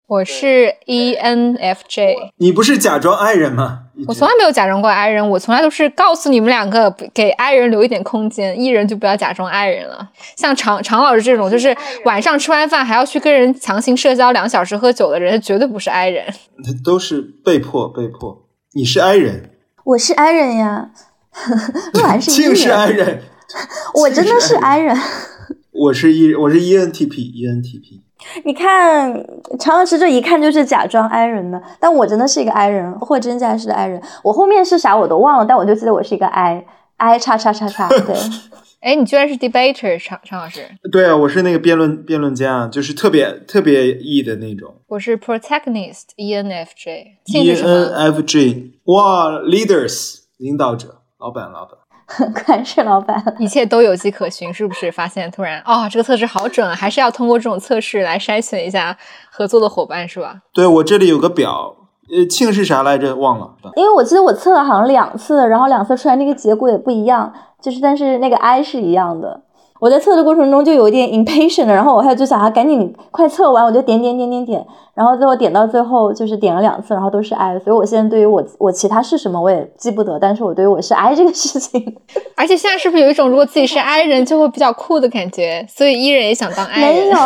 Speaker 3: 我是 ENFJ，
Speaker 2: 你不是假装爱人吗？
Speaker 3: 我从来没有假装过爱人，我从来都是告诉你们两个给爱人留一点空间，艺人就不要假装爱人了。像常常老师这种，就是晚上吃完饭还要去跟人强行社交两小时喝酒的人，绝对不是爱人。
Speaker 2: 他都是被迫被迫。你是爱人，
Speaker 1: 我是爱人呀。若然是
Speaker 2: 庆是爱人，
Speaker 1: 我真的是爱人。
Speaker 2: 我是 E，我是 ENTP，ENTP。
Speaker 1: 你看，常老师这一看就是假装 I 人的，但我真的是一个 I 人，货真价实的 I 人。我后面是啥我都忘了，但我就记得我是一个 I，I 叉叉叉叉。对，
Speaker 3: 哎，你居然是 debater，常常老师。
Speaker 2: 对啊，我是那个辩论辩论家，就是特别特别 E 的那种。
Speaker 3: 我是 protagonist，ENFJ。
Speaker 2: ENFJ，哇，leaders，领导者，老板，老板。
Speaker 1: 管是老板，
Speaker 3: 一切都有迹可循，是不是？发现突然，哦，这个测试好准啊！还是要通过这种测试来筛选一下合作的伙伴，是吧？
Speaker 2: 对，我这里有个表，呃，庆是啥来着？忘了。
Speaker 1: 因为我记得我测了好像两次，然后两次出来那个结果也不一样，就是但是那个 I 是一样的。我在测的过程中就有一点 impatient，然后我还就想啊，赶紧快测完，我就点点点点点，然后最后点到最后就是点了两次，然后都是 I，所以我现在对于我我其他是什么我也记不得，但是我对于我是 I 这个事情，
Speaker 3: 而且现在是不是有一种如果自己是 I 人就会比较酷的感觉，所以 E 人也想当 I
Speaker 1: 人？没有，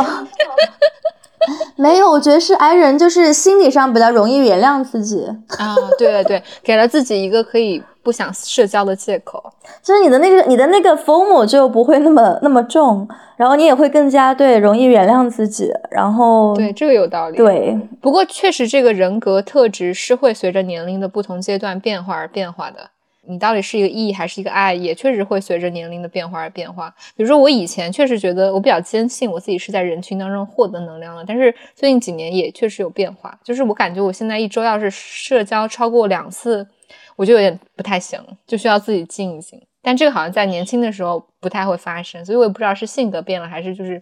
Speaker 1: 没有，我觉得是 I 人就是心理上比较容易原谅自己
Speaker 3: 啊，对对对，给了自己一个可以。不想社交的借口，
Speaker 1: 就是你的那个你的那个 form 就不会那么那么重，然后你也会更加对容易原谅自己，然后
Speaker 3: 对这个有道理。
Speaker 1: 对，
Speaker 3: 不过确实这个人格特质是会随着年龄的不同阶段变化而变化的。你到底是一个 E 还是一个 I，也确实会随着年龄的变化而变化。比如说我以前确实觉得我比较坚信我自己是在人群当中获得能量的，但是最近几年也确实有变化，就是我感觉我现在一周要是社交超过两次。我就有点不太行，就需要自己静一静。但这个好像在年轻的时候不太会发生，所以我也不知道是性格变了，还是就是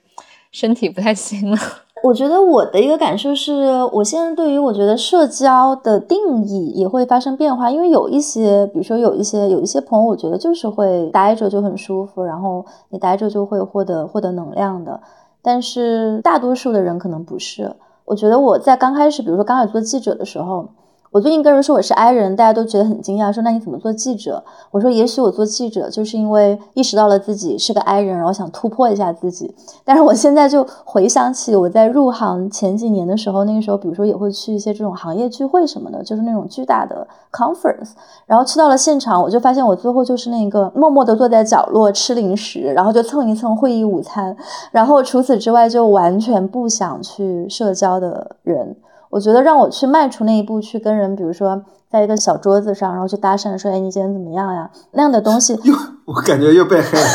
Speaker 3: 身体不太行了。
Speaker 1: 我觉得我的一个感受是，我现在对于我觉得社交的定义也会发生变化，因为有一些，比如说有一些有一些朋友，我觉得就是会待着就很舒服，然后你待着就会获得获得能量的。但是大多数的人可能不是。我觉得我在刚开始，比如说刚开始做记者的时候。我最近跟人说我是 I 人，大家都觉得很惊讶，说那你怎么做记者？我说也许我做记者就是因为意识到了自己是个 I 人，然后想突破一下自己。但是我现在就回想起我在入行前几年的时候，那个时候比如说也会去一些这种行业聚会什么的，就是那种巨大的 conference，然后去到了现场，我就发现我最后就是那个默默地坐在角落吃零食，然后就蹭一蹭会议午餐，然后除此之外就完全不想去社交的人。我觉得让我去迈出那一步，去跟人，比如说在一个小桌子上，然后去搭讪，说：“哎，你今天怎么样呀？”那样的东西，
Speaker 2: 我感觉又被黑了。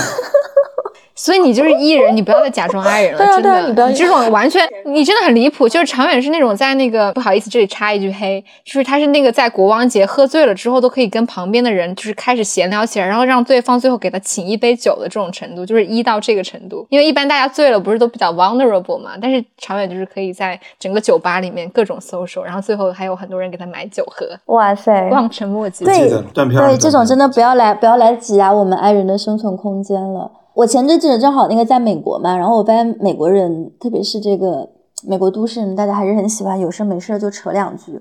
Speaker 3: 所以你就是 E 人，你不要再假装 I 人了，真的，
Speaker 1: 你不要，
Speaker 3: 你这种 完全，你真的很离谱。就是长远是那种在那个不好意思，这里插一句黑，就是他是那个在国王节喝醉了之后，都可以跟旁边的人就是开始闲聊起来，然后让对方最后给他请一杯酒的这种程度，就是一到这个程度。因为一般大家醉了不是都比较 vulnerable 嘛，但是长远就是可以在整个酒吧里面各种 social，然后最后还有很多人给他买酒喝。
Speaker 1: 哇塞，
Speaker 3: 望尘莫及。
Speaker 1: 对
Speaker 2: 对，
Speaker 1: 这种真的不要来不要来挤压我们 I 人的生存空间了。我前阵记者正好那个在美国嘛，然后我发现美国人，特别是这个美国都市人，大家还是很喜欢有事没事就扯两句。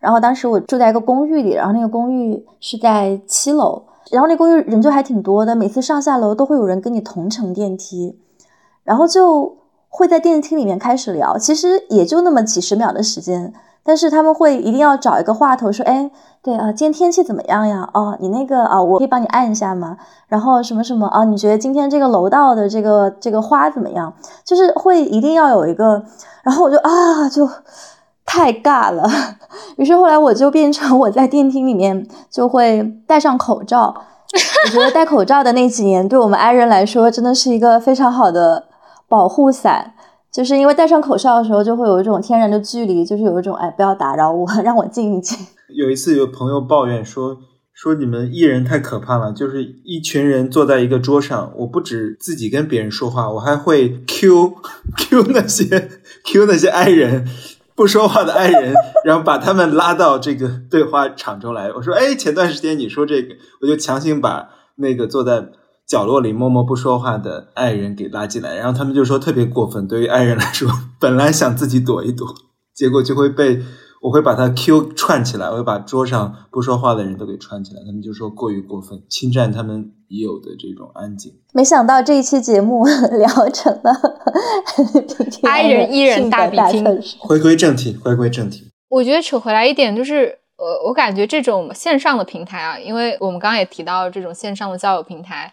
Speaker 1: 然后当时我住在一个公寓里，然后那个公寓是在七楼，然后那公寓人就还挺多的，每次上下楼都会有人跟你同乘电梯，然后就会在电梯里面开始聊，其实也就那么几十秒的时间，但是他们会一定要找一个话头说，哎。对啊，今天天气怎么样呀？哦，你那个啊，我可以帮你按一下吗？然后什么什么啊？你觉得今天这个楼道的这个这个花怎么样？就是会一定要有一个，然后我就啊，就太尬了。于是后来我就变成我在电梯里面就会戴上口罩。我觉得戴口罩的那几年，对我们 I 人来说真的是一个非常好的保护伞，就是因为戴上口罩的时候，就会有一种天然的距离，就是有一种哎，不要打扰我，让我静一静。
Speaker 2: 有一次有朋友抱怨说说你们艺人太可怕了，就是一群人坐在一个桌上，我不止自己跟别人说话，我还会 Q Q 那些 Q 那些爱人不说话的爱人，然后把他们拉到这个对话场中来。我说，哎，前段时间你说这个，我就强行把那个坐在角落里默默不说话的爱人给拉进来，然后他们就说特别过分，对于爱人来说，本来想自己躲一躲，结果就会被。我会把他 Q 串起来，我会把桌上不说话的人都给串起来。他们就说过于过分，侵占他们已有的这种安静。
Speaker 1: 没想到这一期节目 聊成了
Speaker 3: 爱人 E 人大比拼。
Speaker 2: 回归正题，回归正题。
Speaker 3: 我觉得扯回来一点就是，呃，我感觉这种线上的平台啊，因为我们刚刚也提到这种线上的交友平台，还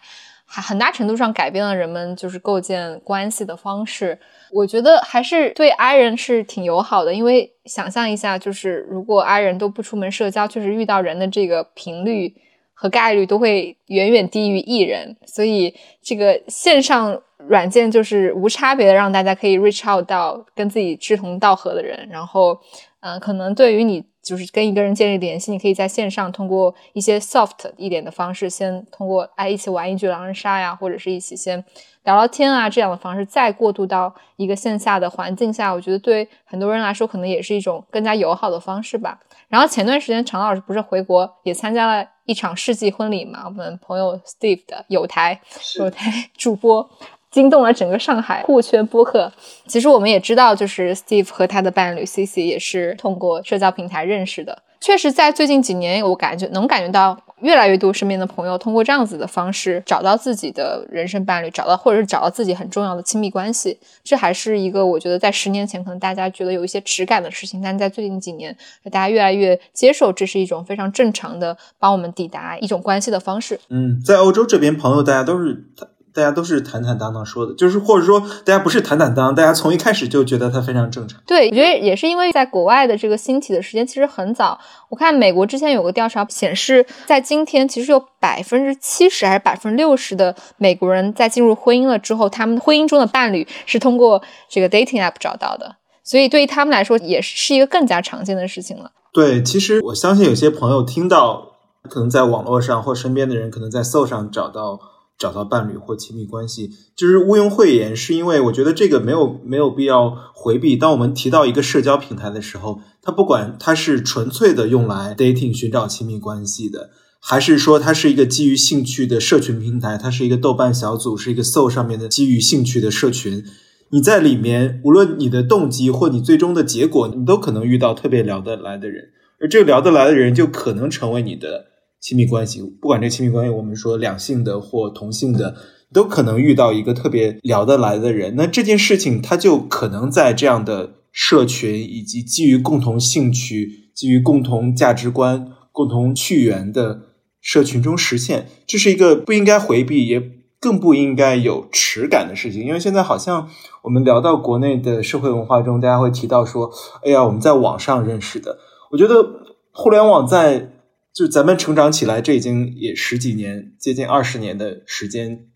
Speaker 3: 还很大程度上改变了人们就是构建关系的方式。我觉得还是对 I 人是挺友好的，因为想象一下，就是如果 I 人都不出门社交，确实遇到人的这个频率和概率都会远远低于 E 人，所以这个线上软件就是无差别的让大家可以 reach out 到跟自己志同道合的人，然后，嗯，可能对于你就是跟一个人建立联系，你可以在线上通过一些 soft 一点的方式，先通过哎一起玩一局狼人杀呀，或者是一起先。聊聊天啊，这样的方式再过渡到一个线下的环境下，我觉得对很多人来说可能也是一种更加友好的方式吧。然后前段时间常老师不是回国也参加了一场世纪婚礼嘛？我们朋友 Steve 的有台有台主播惊动了整个上海互圈播客。其实我们也知道，就是 Steve 和他的伴侣 Cici 也是通过社交平台认识的。确实，在最近几年，我感觉能感觉到。越来越多身边的朋友通过这样子的方式找到自己的人生伴侣，找到或者是找到自己很重要的亲密关系，这还是一个我觉得在十年前可能大家觉得有一些耻感的事情，但在最近几年，大家越来越接受这是一种非常正常的帮我们抵达一种关系的方式。
Speaker 2: 嗯，在欧洲这边，朋友大家都是。大家都是坦坦荡荡说的，就是或者说大家不是坦坦荡，大家从一开始就觉得它非常正常。
Speaker 3: 对，我觉得也是因为在国外的这个兴起的时间其实很早。我看美国之前有个调查显示，在今天其实有百分之七十还是百分之六十的美国人在进入婚姻了之后，他们婚姻中的伴侣是通过这个 dating app 找到的，所以对于他们来说也是一个更加常见的事情了。
Speaker 2: 对，其实我相信有些朋友听到，可能在网络上或身边的人可能在搜上找到。找到伴侣或亲密关系，就是毋庸讳言，是因为我觉得这个没有没有必要回避。当我们提到一个社交平台的时候，它不管它是纯粹的用来 dating 寻找亲密关系的，还是说它是一个基于兴趣的社群平台，它是一个豆瓣小组，是一个 soul 上面的基于兴趣的社群，你在里面，无论你的动机或你最终的结果，你都可能遇到特别聊得来的人，而这个聊得来的人就可能成为你的。亲密关系，不管这亲密关系，我们说两性的或同性的，都可能遇到一个特别聊得来的人。那这件事情，它就可能在这样的社群以及基于共同兴趣、基于共同价值观、共同趣缘的社群中实现。这是一个不应该回避，也更不应该有耻感的事情。因为现在好像我们聊到国内的社会文化中，大家会提到说：“哎呀，我们在网上认识的。”我觉得互联网在。就咱们成长起来，这已经也十几年，接近二十年的时间，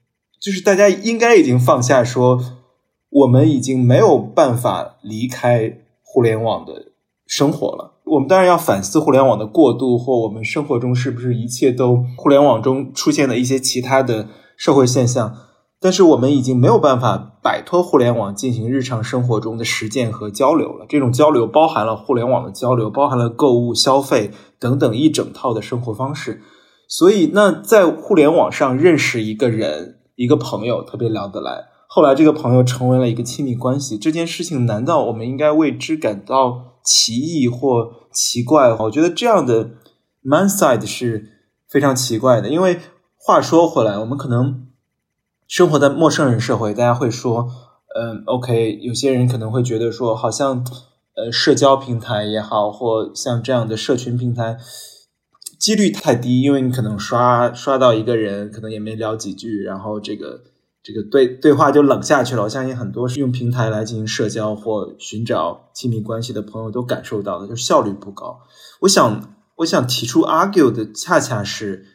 Speaker 2: 就是大家应该已经放下说，我们已经没有办法离开互联网的生活了。我们当然要反思互联网的过度，或我们生活中是不是一切都互联网中出现的一些其他的社会现象。但是我们已经没有办法摆脱互联网进行日常生活中的实践和交流了。这种交流包含了互联网的交流，包含了购物、消费等等一整套的生活方式。所以，那在互联网上认识一个人、一个朋友特别聊得来，后来这个朋友成为了一个亲密关系，这件事情难道我们应该为之感到奇异或奇怪？我觉得这样的 man side 是非常奇怪的。因为话说回来，我们可能。生活在陌生人社会，大家会说，嗯，OK，有些人可能会觉得说，好像，呃，社交平台也好，或像这样的社群平台，几率太低，因为你可能刷刷到一个人，可能也没聊几句，然后这个这个对对话就冷下去了。我相信很多是用平台来进行社交或寻找亲密关系的朋友都感受到的，就是效率不高。我想，我想提出 argue 的，恰恰是。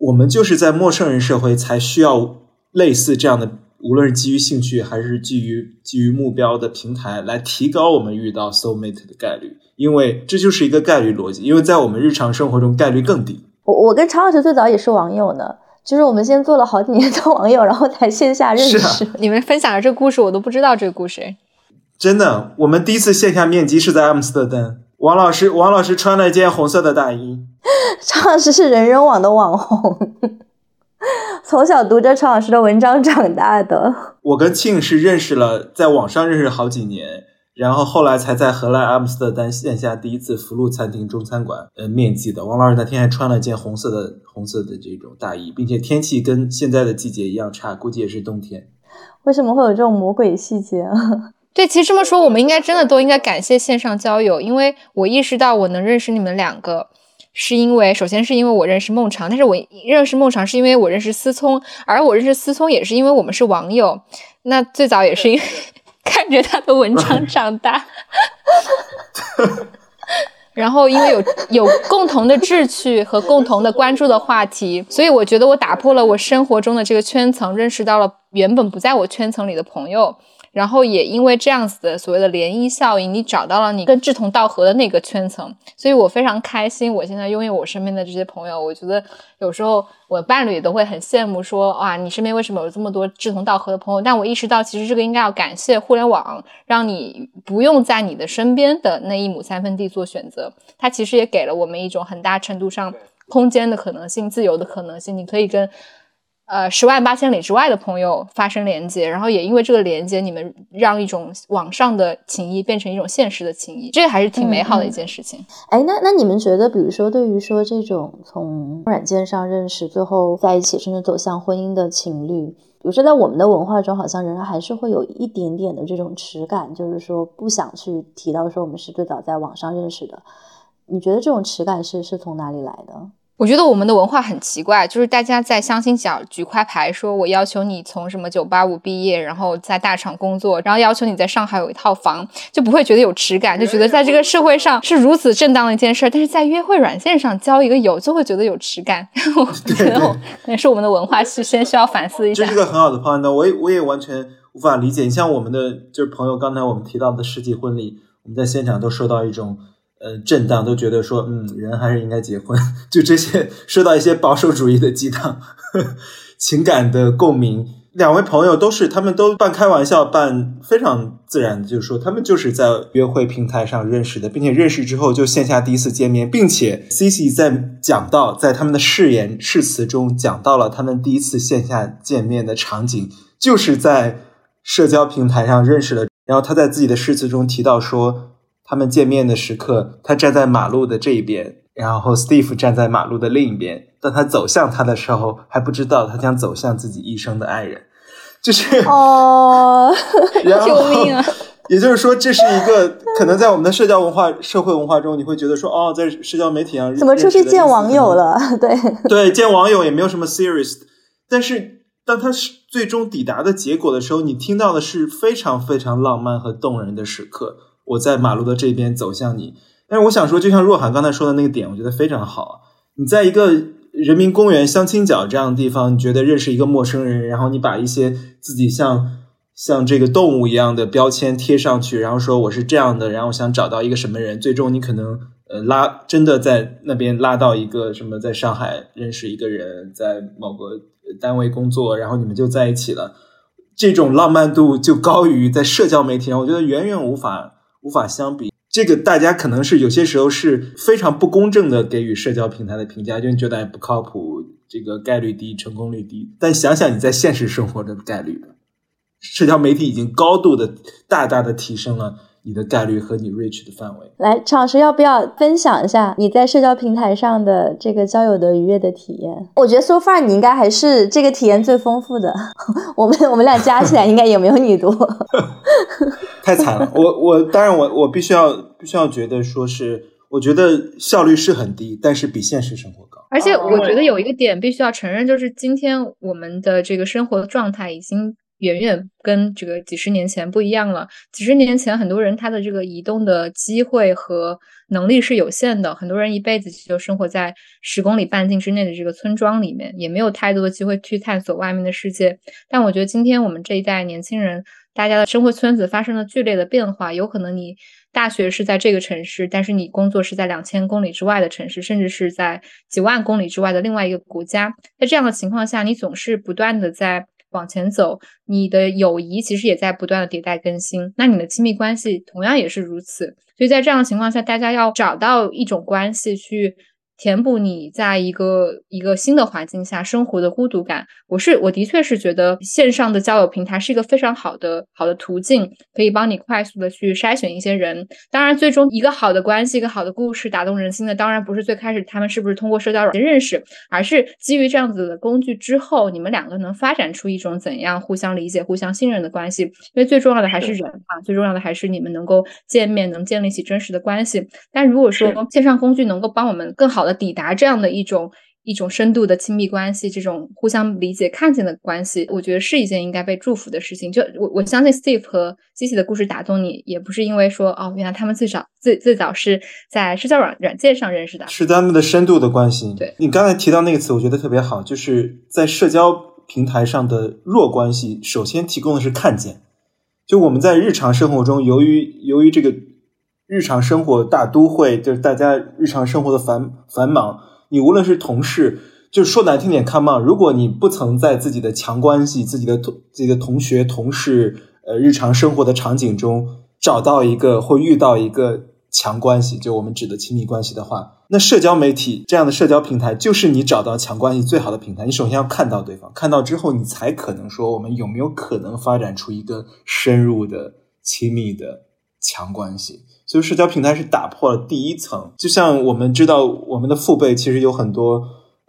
Speaker 2: 我们就是在陌生人社会才需要类似这样的，无论是基于兴趣还是基于基于目标的平台，来提高我们遇到 soul mate 的概率，因为这就是一个概率逻辑。因为在我们日常生活中，概率更低。
Speaker 1: 我我跟常老师最早也是网友呢，就是我们先做了好几年的网友，然后才线下认识。
Speaker 3: 你们分享的这个故事，我都不知道这个故事。
Speaker 2: 真的，我们第一次线下面基是在阿姆斯特丹。王老师，王老师穿了一件红色的大衣。
Speaker 1: 常老师是人人网的网红。从小读着陈老师的文章长大的。
Speaker 2: 我跟庆是认识了，在网上认识好几年，然后后来才在荷兰阿姆斯特丹线下第一次福禄餐厅中餐馆呃面基的。王老师那天还穿了件红色的红色的这种大衣，并且天气跟现在的季节一样差，估计也是冬天。
Speaker 1: 为什么会有这种魔鬼细节啊？
Speaker 3: 对，其实这么说，我们应该真的都应该感谢线上交友，因为我意识到我能认识你们两个。是因为，首先是因为我认识孟尝，但是我认识孟尝是因为我认识思聪，而我认识思聪也是因为我们是网友。那最早也是因为 看着他的文章 长大，然后因为有有共同的志趣和共同的关注的话题，所以我觉得我打破了我生活中的这个圈层，认识到了原本不在我圈层里的朋友。然后也因为这样子的所谓的涟漪效应，你找到了你跟志同道合的那个圈层，所以我非常开心。我现在拥有我身边的这些朋友，我觉得有时候我伴侣都会很羡慕，说哇，你身边为什么有这么多志同道合的朋友？但我意识到，其实这个应该要感谢互联网，让你不用在你的身边的那一亩三分地做选择。它其实也给了我们一种很大程度上空间的可能性、自由的可能性。你可以跟。呃，十万八千里之外的朋友发生连接，然后也因为这个连接，你们让一种网上的情谊变成一种现实的情谊，这个还是挺美好的一件事情。
Speaker 1: 哎，那那你们觉得，比如说对于说这种从软件上认识，最后在一起，甚至走向婚姻的情侣，比如说在我们的文化中，好像仍然还是会有一点点的这种耻感，就是说不想去提到说我们是最早在网上认识的。你觉得这种耻感是是从哪里来的？
Speaker 3: 我觉得我们的文化很奇怪，就是大家在相亲角举块牌，说我要求你从什么九八五毕业，然后在大厂工作，然后要求你在上海有一套房，就不会觉得有耻感，就觉得在这个社会上是如此正当的一件事。但是在约会软件上交一个友，就会觉得有耻感。我觉得也是我们的文化是先需要反思一下。
Speaker 2: 这是个很好的判断，我也我也完全无法理解。你像我们的就是朋友，刚才我们提到的世纪婚礼，我们在现场都收到一种。呃，震荡都觉得说，嗯，人还是应该结婚。就这些，说到一些保守主义的鸡汤，情感的共鸣。两位朋友都是，他们都半开玩笑，半非常自然的，就是说，他们就是在约会平台上认识的，并且认识之后就线下第一次见面，并且 C C 在讲到，在他们的誓言誓词中讲到了他们第一次线下见面的场景，就是在社交平台上认识了。然后他在自己的誓词中提到说。他们见面的时刻，他站在马路的这一边，然后 Steve 站在马路的另一边。当他走向他的时候，还不知道他将走向自己一生的爱人，就是
Speaker 1: 哦，
Speaker 3: 救命啊！
Speaker 2: 也就是说，这是一个可能在我们的社交文化、社会文化中，你会觉得说，哦，在社交媒体上
Speaker 1: 怎么出去见网友了？对
Speaker 2: 对，见网友也没有什么 serious。但是当他是最终抵达的结果的时候，你听到的是非常非常浪漫和动人的时刻。我在马路的这边走向你，但是我想说，就像若涵刚才说的那个点，我觉得非常好。你在一个人民公园相亲角这样的地方，你觉得认识一个陌生人，然后你把一些自己像像这个动物一样的标签贴上去，然后说我是这样的，然后想找到一个什么人，最终你可能呃拉真的在那边拉到一个什么，在上海认识一个人，在某个单位工作，然后你们就在一起了。这种浪漫度就高于在社交媒体上，我觉得远远无法。无法相比，这个大家可能是有些时候是非常不公正的给予社交平台的评价，就觉得不靠谱，这个概率低，成功率低。但想想你在现实生活的概率，社交媒体已经高度的、大大的提升了。你的概率和你 reach 的范围。
Speaker 1: 来，常老师要不要分享一下你在社交平台上的这个交友的愉悦的体验？我觉得 so far 你应该还是这个体验最丰富的。我们我们俩加起来应该也没有你多。
Speaker 2: 太惨了，我我当然我我必须要必须要觉得说是，我觉得效率是很低，但是比现实生活高。
Speaker 3: 而且我觉得有一个点必须要承认，就是今天我们的这个生活状态已经。远远跟这个几十年前不一样了。几十年前，很多人他的这个移动的机会和能力是有限的，很多人一辈子就生活在十公里半径之内的这个村庄里面，也没有太多的机会去探索外面的世界。但我觉得今天我们这一代年轻人，大家的生活圈子发生了剧烈的变化。有可能你大学是在这个城市，但是你工作是在两千公里之外的城市，甚至是在几万公里之外的另外一个国家。在这样的情况下，你总是不断的在。往前走，你的友谊其实也在不断的迭代更新，那你的亲密关系同样也是如此。所以在这样的情况下，大家要找到一种关系去填补你在一个一个新的环境下生活的孤独感。我是我的确是觉得线上的交友平台是一个非常好的好的途径，可以帮你快速的去筛选一些人。当然，最终一个好的关系，一个好的故事打动人心的，当然不是最开始他们是不是通过社交软件认识，而是基于这样子的工具之后，你们两个能发展出一种怎样互相理解、互相信任的关系。因为最重要的还是人嘛，最重要的还是你们能够见面，能建立起真实的关系。但如果说线上工具能够帮我们更好的抵达这样的一种一种深度的亲密关系，这种互相理解、看见的关系，我觉得是一件应该被祝福的事情。就我我相信 Steve 和 Cici 的故事打动你，也不是因为说哦，原来他们最早最最早是在社交软软件上认识的，
Speaker 2: 是他们的深度的关系。
Speaker 3: 对
Speaker 2: 你刚才提到那个词，我觉得特别好，就是在社交平台上的弱关系，首先提供的是看见。就我们在日常生活中，由于由于这个。日常生活大都会，就是大家日常生活的繁繁忙。你无论是同事，就说难听点，come on，如果你不曾在自己的强关系、自己的同、自己的同学、同事，呃，日常生活的场景中找到一个或遇到一个强关系，就我们指的亲密关系的话，那社交媒体这样的社交平台就是你找到强关系最好的平台。你首先要看到对方，看到之后，你才可能说我们有没有可能发展出一个深入的、亲密的强关系。就社交平台是打破了第一层，就像我们知道，我们的父辈其实有很多，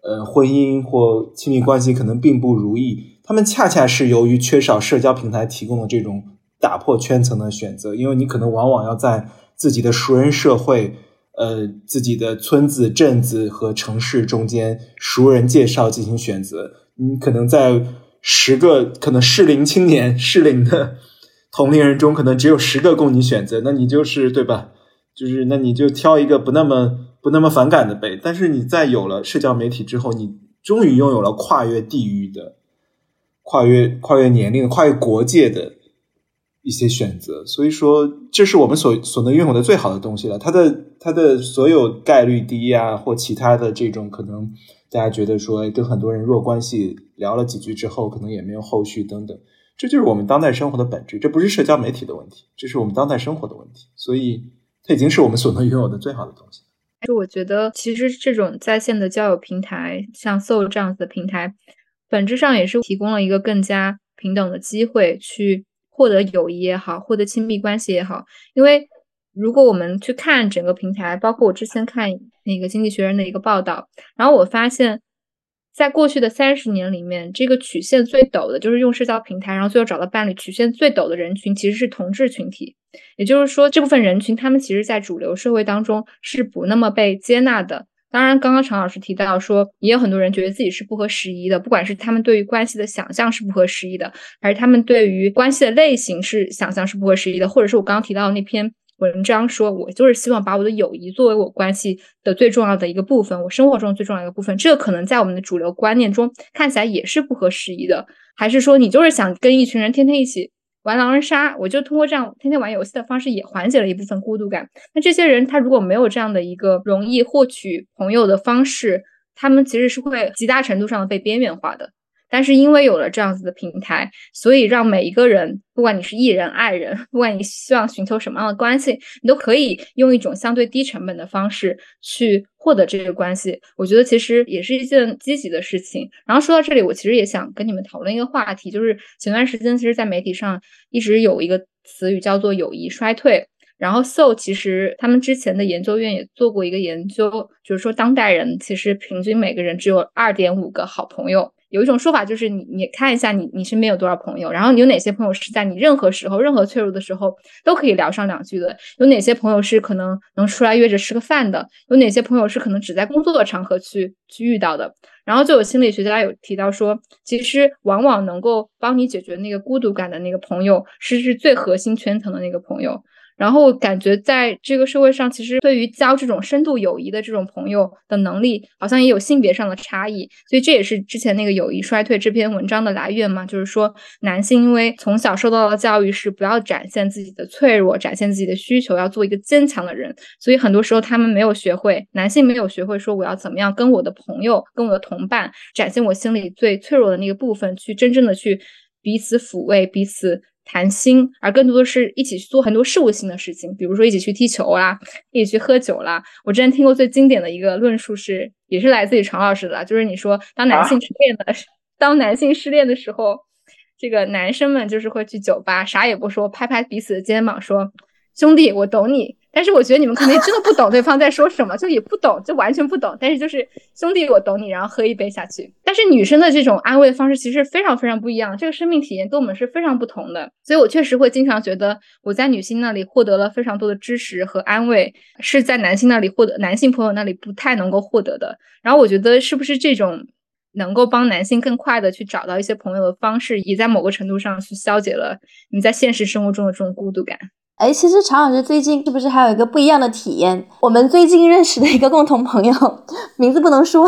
Speaker 2: 呃，婚姻或亲密关系可能并不如意，他们恰恰是由于缺少社交平台提供的这种打破圈层的选择，因为你可能往往要在自己的熟人社会，呃，自己的村子、镇子和城市中间熟人介绍进行选择，你可能在十个可能适龄青年适龄的。同龄人中可能只有十个供你选择，那你就是对吧？就是那你就挑一个不那么不那么反感的呗。但是你在有了社交媒体之后，你终于拥有了跨越地域的、跨越跨越年龄、跨越国界的一些选择。所以说，这是我们所所能拥有的最好的东西了。它的它的所有概率低啊，或其他的这种可能，大家觉得说跟很多人弱关系聊了几句之后，可能也没有后续等等。这就是我们当代生活的本质，这不是社交媒体的问题，这是我们当代生活的问题，所以它已经是我们所能拥有的最好的东西。
Speaker 3: 就我觉得，其实这种在线的交友平台，像 Soul 这样子的平台，本质上也是提供了一个更加平等的机会，去获得友谊也好，获得亲密关系也好。因为如果我们去看整个平台，包括我之前看那个经济学人的一个报道，然后我发现。在过去的三十年里面，这个曲线最陡的就是用社交平台，然后最后找到伴侣。曲线最陡的人群其实是同志群体，也就是说，这部分人群他们其实，在主流社会当中是不那么被接纳的。当然，刚刚常老师提到说，也有很多人觉得自己是不合时宜的，不管是他们对于关系的想象是不合时宜的，还是他们对于关系的类型是想象是不合时宜的，或者是我刚刚提到的那篇。文章说，我就是希望把我的友谊作为我关系的最重要的一个部分，我生活中最重要的一个部分。这个可能在我们的主流观念中看起来也是不合时宜的。还是说，你就是想跟一群人天天一起玩狼人杀，我就通过这样天天玩游戏的方式也缓解了一部分孤独感。那这些人他如果没有这样的一个容易获取朋友的方式，他们其实是会极大程度上的被边缘化的。但是因为有了这样子的平台，所以让每一个人，不管你是艺人、爱人，不管你希望寻求什么样的关系，你都可以用一种相对低成本的方式去获得这个关系。我觉得其实也是一件积极的事情。然后说到这里，我其实也想跟你们讨论一个话题，就是前段时间其实，在媒体上一直有一个词语叫做“友谊衰退”。然后 So 其实他们之前的研究院也做过一个研究，就是说当代人其实平均每个人只有二点五个好朋友。有一种说法就是，你你看一下你你身边有多少朋友，然后你有哪些朋友是在你任何时候、任何脆弱的时候都可以聊上两句的，有哪些朋友是可能能出来约着吃个饭的，有哪些朋友是可能只在工作的场合去去遇到的。然后就有心理学家有提到说，其实往往能够帮你解决那个孤独感的那个朋友，是是最核心圈层的那个朋友。然后感觉在这个社会上，其实对于交这种深度友谊的这种朋友的能力，好像也有性别上的差异。所以这也是之前那个友谊衰退这篇文章的来源嘛，就是说男性因为从小受到的教育是不要展现自己的脆弱，展现自己的需求，要做一个坚强的人，所以很多时候他们没有学会，男性没有学会说我要怎么样跟我的朋友、跟我的同伴展现我心里最脆弱的那个部分，去真正的去彼此抚慰、彼此。谈心，而更多的是一起去做很多事务性的事情，比如说一起去踢球啦，一起去喝酒啦。我之前听过最经典的一个论述是，也是来自于常老师的，就是你说当男性失恋的，当男性失恋的时候，这个男生们就是会去酒吧，啥也不说，拍拍彼此的肩膀，说兄弟，我懂你。但是我觉得你们可能真的不懂对方在说什么，就也不懂，就完全不懂。但是就是兄弟，我懂你，然后喝一杯下去。但是女生的这种安慰方式其实非常非常不一样，这个生命体验跟我们是非常不同的。所以我确实会经常觉得我在女性那里获得了非常多的支持和安慰，是在男性那里获得，男性朋友那里不太能够获得的。然后我觉得是不是这种能够帮男性更快的去找到一些朋友的方式，也在某个程度上去消解了你在现实生活中的这种孤独感。
Speaker 1: 哎，其实常老师最近是不是还有一个不一样的体验？我们最近认识的一个共同朋友，名字不能说，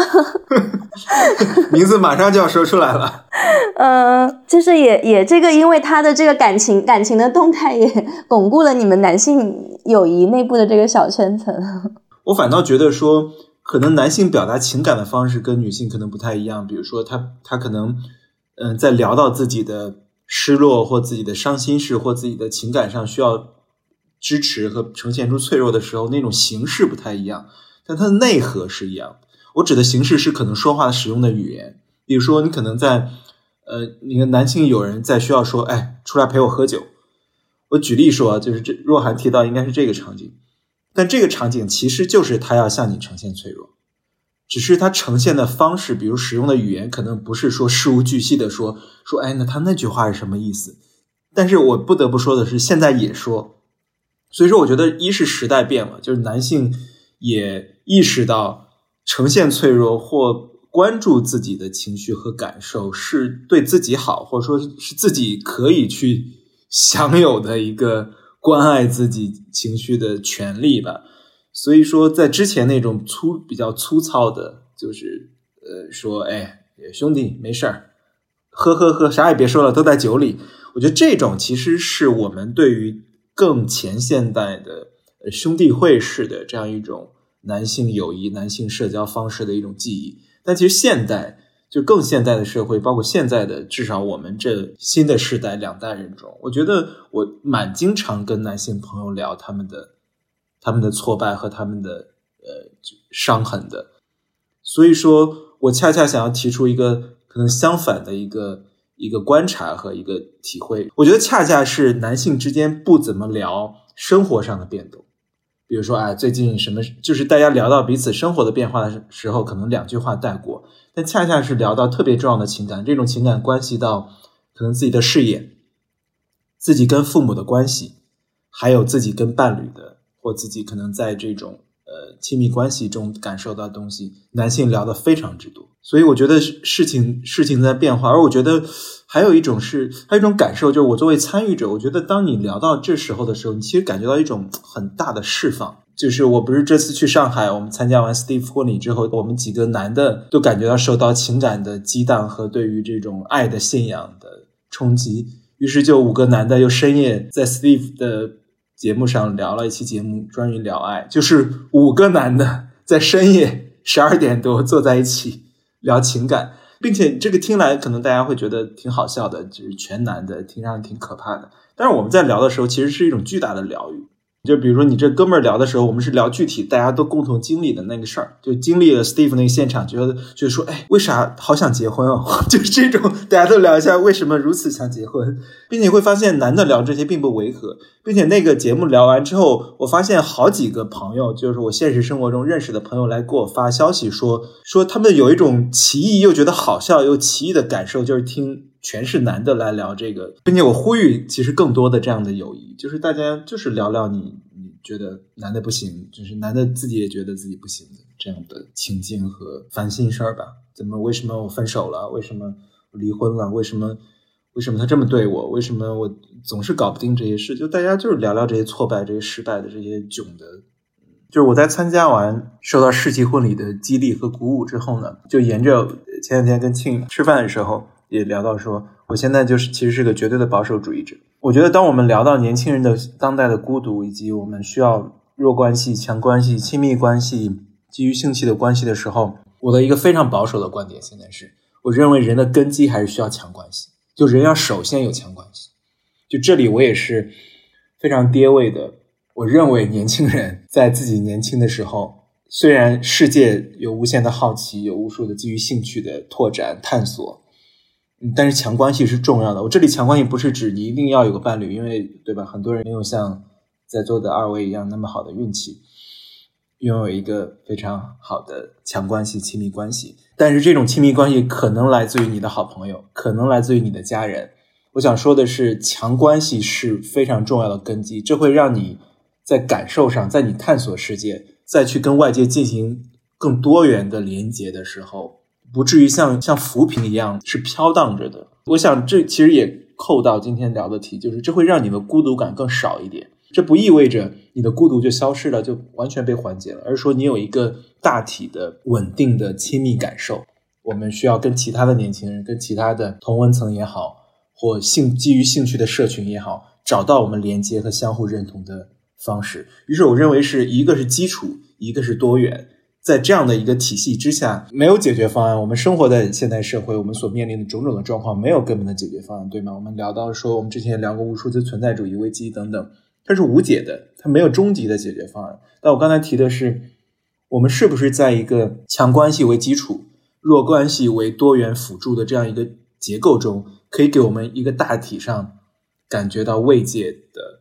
Speaker 2: 名字马上就要说出来了。
Speaker 1: 呃，就是也也这个，因为他的这个感情感情的动态，也巩固了你们男性友谊内部的这个小圈层。
Speaker 2: 我反倒觉得说，可能男性表达情感的方式跟女性可能不太一样。比如说，他他可能嗯，在聊到自己的失落或自己的伤心事或自己的情感上需要。支持和呈现出脆弱的时候，那种形式不太一样，但它的内核是一样。我指的形式是可能说话使用的语言，比如说你可能在，呃，你的男性友人在需要说，哎，出来陪我喝酒。我举例说啊，就是这若涵提到应该是这个场景，但这个场景其实就是他要向你呈现脆弱，只是他呈现的方式，比如使用的语言，可能不是说事无巨细的说说，哎，那他那句话是什么意思？但是我不得不说的是，现在也说。所以说，我觉得一是时代变了，就是男性也意识到呈现脆弱或关注自己的情绪和感受是对自己好，或者说是自己可以去享有的一个关爱自己情绪的权利吧。所以说，在之前那种粗比较粗糙的，就是呃说，哎，兄弟没事儿，喝喝喝，啥也别说了，都在酒里。我觉得这种其实是我们对于。更前现代的兄弟会式的这样一种男性友谊、男性社交方式的一种记忆，但其实现代就更现代的社会，包括现在的至少我们这新的世代两代人中，我觉得我蛮经常跟男性朋友聊他们的他们的挫败和他们的呃伤痕的，所以说我恰恰想要提出一个可能相反的一个。一个观察和一个体会，我觉得恰恰是男性之间不怎么聊生活上的变动，比如说，哎，最近什么，就是大家聊到彼此生活的变化的时候，可能两句话带过，但恰恰是聊到特别重要的情感，这种情感关系到可能自己的事业、自己跟父母的关系，还有自己跟伴侣的，或自己可能在这种亲密关系中感受到东西，男性聊的非常之多。所以我觉得事情事情在变化，而我觉得还有一种是，还有一种感受，就是我作为参与者，我觉得当你聊到这时候的时候，你其实感觉到一种很大的释放。就是我不是这次去上海，我们参加完 Steve 婚礼之后，我们几个男的都感觉到受到情感的激荡和对于这种爱的信仰的冲击，于是就五个男的又深夜在 Steve 的节目上聊了一期节目，专于聊爱，就是五个男的在深夜十二点多坐在一起。聊情感，并且这个听来可能大家会觉得挺好笑的，就是全男的，听上去挺可怕的。但是我们在聊的时候，其实是一种巨大的疗愈。就比如说你这哥们儿聊的时候，我们是聊具体大家都共同经历的那个事儿，就经历了 Steve 那个现场，觉得就说，哎，为啥好想结婚哦？就是这种，大家都聊一下为什么如此想结婚，并且会发现男的聊这些并不违和，并且那个节目聊完之后，我发现好几个朋友，就是我现实生活中认识的朋友来给我发消息说，说他们有一种奇异又觉得好笑又奇异的感受，就是听。全是男的来聊这个，并且我呼吁，其实更多的这样的友谊，就是大家就是聊聊你你觉得男的不行，就是男的自己也觉得自己不行的这样的情境和烦心事儿吧？怎么？为什么我分手了？为什么我离婚了？为什么？为什么他这么对我？为什么我总是搞不定这些事？就大家就是聊聊这些挫败、这些失败的这些囧的。就是我在参加完受到世纪婚礼的激励和鼓舞之后呢，就沿着前两天跟庆吃饭的时候。也聊到说，我现在就是其实是个绝对的保守主义者。我觉得，当我们聊到年轻人的当代的孤独，以及我们需要弱关系、强关系、亲密关系、基于性器的关系的时候，我的一个非常保守的观点现在是，我认为人的根基还是需要强关系，就人要首先有强关系。就这里我也是非常跌位的。我认为年轻人在自己年轻的时候，虽然世界有无限的好奇，有无数的基于兴趣的拓展探索，但是强关系是重要的。我这里强关系不是指你一定要有个伴侣，因为对吧？很多人没有像在座的二位一样那么好的运气，拥有一个非常好的强关系、亲密关系。但是这种亲密关系可能来自于你的好朋友，可能来自于你的家人。我想说的是，强关系是非常重要的根基，这会让你在感受上，在你探索世界，再去跟外界进行更多元的连接的时候，不至于像像浮萍一样是飘荡着的。我想这其实也扣到今天聊的题，就是这会让你的孤独感更少一点。这不意味着你的孤独就消失了，就完全被缓解了，而是说你有一个大体的稳定的亲密感受。我们需要跟其他的年轻人，跟其他的同温层也好。或兴基于兴趣的社群也好，找到我们连接和相互认同的方式。于是，我认为是一个是基础，一个是多元。在这样的一个体系之下，没有解决方案。我们生活在现代社会，我们所面临的种种的状况，没有根本的解决方案，对吗？我们聊到说，我们之前聊过无数次存在主义危机等等，它是无解的，它没有终极的解决方案。但我刚才提的是，我们是不是在一个强关系为基础、弱关系为多元辅助的这样一个结构中？可以给我们一个大体上感觉到慰藉的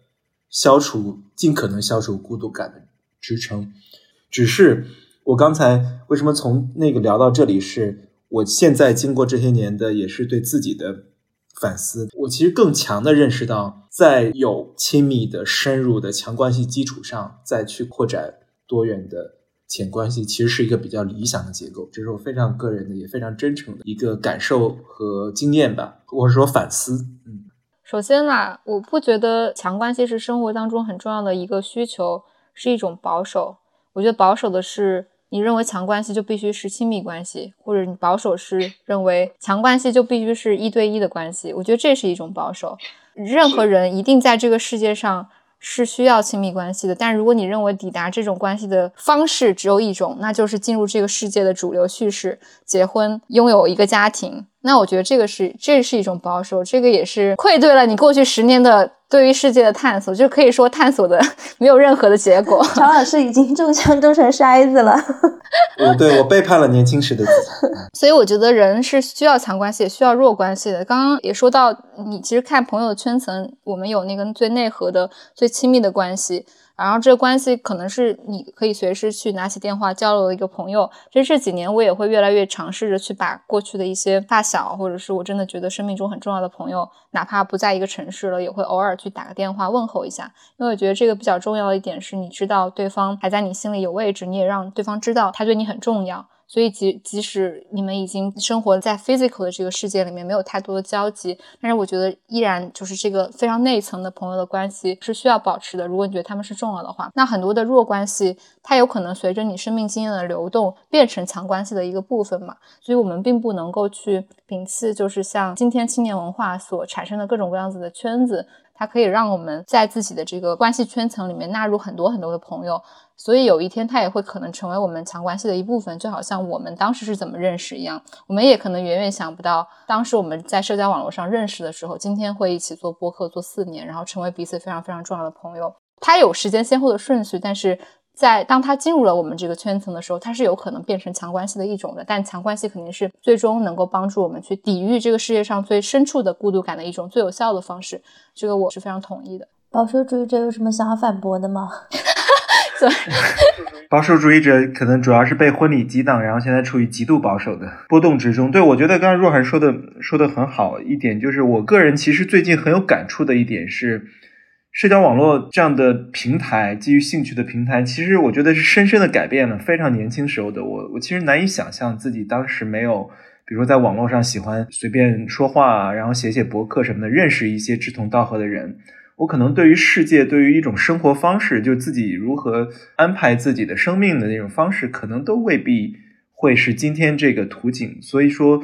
Speaker 2: 消除，尽可能消除孤独感的支撑。只是我刚才为什么从那个聊到这里，是我现在经过这些年的，也是对自己的反思。我其实更强的认识到，在有亲密的、深入的强关系基础上，再去扩展多元的。浅关系其实是一个比较理想的结构，这是我非常个人的也非常真诚的一个感受和经验吧，或者说反思。嗯，
Speaker 3: 首先啦，我不觉得强关系是生活当中很重要的一个需求，是一种保守。我觉得保守的是你认为强关系就必须是亲密关系，或者你保守是认为强关系就必须是一对一的关系。我觉得这是一种保守。任何人一定在这个世界上。是需要亲密关系的，但如果你认为抵达这种关系的方式只有一种，那就是进入这个世界的主流叙事，结婚，拥有一个家庭。那我觉得这个是，这是一种保守，这个也是愧对了你过去十年的对于世界的探索，就可以说探索的 没有任何的结果。
Speaker 1: 乔老师已经中枪中成筛子了，
Speaker 2: 我对我背叛了年轻时的自己。
Speaker 3: 所以我觉得人是需要强关系，也需要弱关系的。刚刚也说到，你其实看朋友的圈层，我们有那个最内核的、最亲密的关系。然后这个关系可能是你可以随时去拿起电话交流的一个朋友。其实这几年我也会越来越尝试着去把过去的一些发小，或者是我真的觉得生命中很重要的朋友，哪怕不在一个城市了，也会偶尔去打个电话问候一下。因为我觉得这个比较重要的一点是，你知道对方还在你心里有位置，你也让对方知道他对你很重要。所以，即即使你们已经生活在 physical 的这个世界里面，没有太多的交集，但是我觉得依然就是这个非常内层的朋友的关系是需要保持的。如果你觉得他们是重要的话，那很多的弱关系，它有可能随着你生命经验的流动变成强关系的一个部分嘛。所以，我们并不能够去摒弃，就是像今天青年文化所产生的各种各样子的圈子。它可以让我们在自己的这个关系圈层里面纳入很多很多的朋友，所以有一天它也会可能成为我们强关系的一部分，就好像我们当时是怎么认识一样，我们也可能远远想不到，当时我们在社交网络上认识的时候，今天会一起做播客做四年，然后成为彼此非常非常重要的朋友。它有时间先后的顺序，但是。在当他进入了我们这个圈层的时候，他是有可能变成强关系的一种的，但强关系肯定是最终能够帮助我们去抵御这个世界上最深处的孤独感的一种最有效的方式。这个我是非常同意的。
Speaker 1: 保守主义者有什么想要反驳的吗？
Speaker 2: 保守主义者可能主要是被婚礼激荡，然后现在处于极度保守的波动之中。对我觉得刚才若涵说的说的很好一点，就是我个人其实最近很有感触的一点是。社交网络这样的平台，基于兴趣的平台，其实我觉得是深深的改变了非常年轻时候的我。我其实难以想象自己当时没有，比如说在网络上喜欢随便说话，然后写写博客什么的，认识一些志同道合的人。我可能对于世界，对于一种生活方式，就自己如何安排自己的生命的那种方式，可能都未必会是今天这个图景。所以说。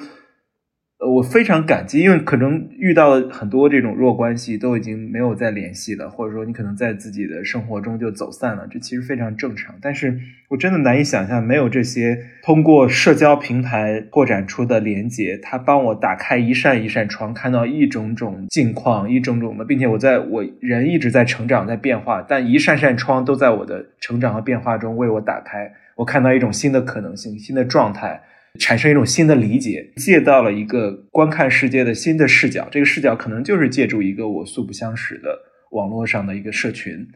Speaker 2: 呃，我非常感激，因为可能遇到了很多这种弱关系，都已经没有再联系了，或者说你可能在自己的生活中就走散了，这其实非常正常。但是我真的难以想象，没有这些通过社交平台扩展出的连接，它帮我打开一扇一扇窗，看到一种种境况，一种种的，并且我在我人一直在成长，在变化，但一扇扇窗都在我的成长和变化中为我打开，我看到一种新的可能性，新的状态。产生一种新的理解，借到了一个观看世界的新的视角。这个视角可能就是借助一个我素不相识的网络上的一个社群，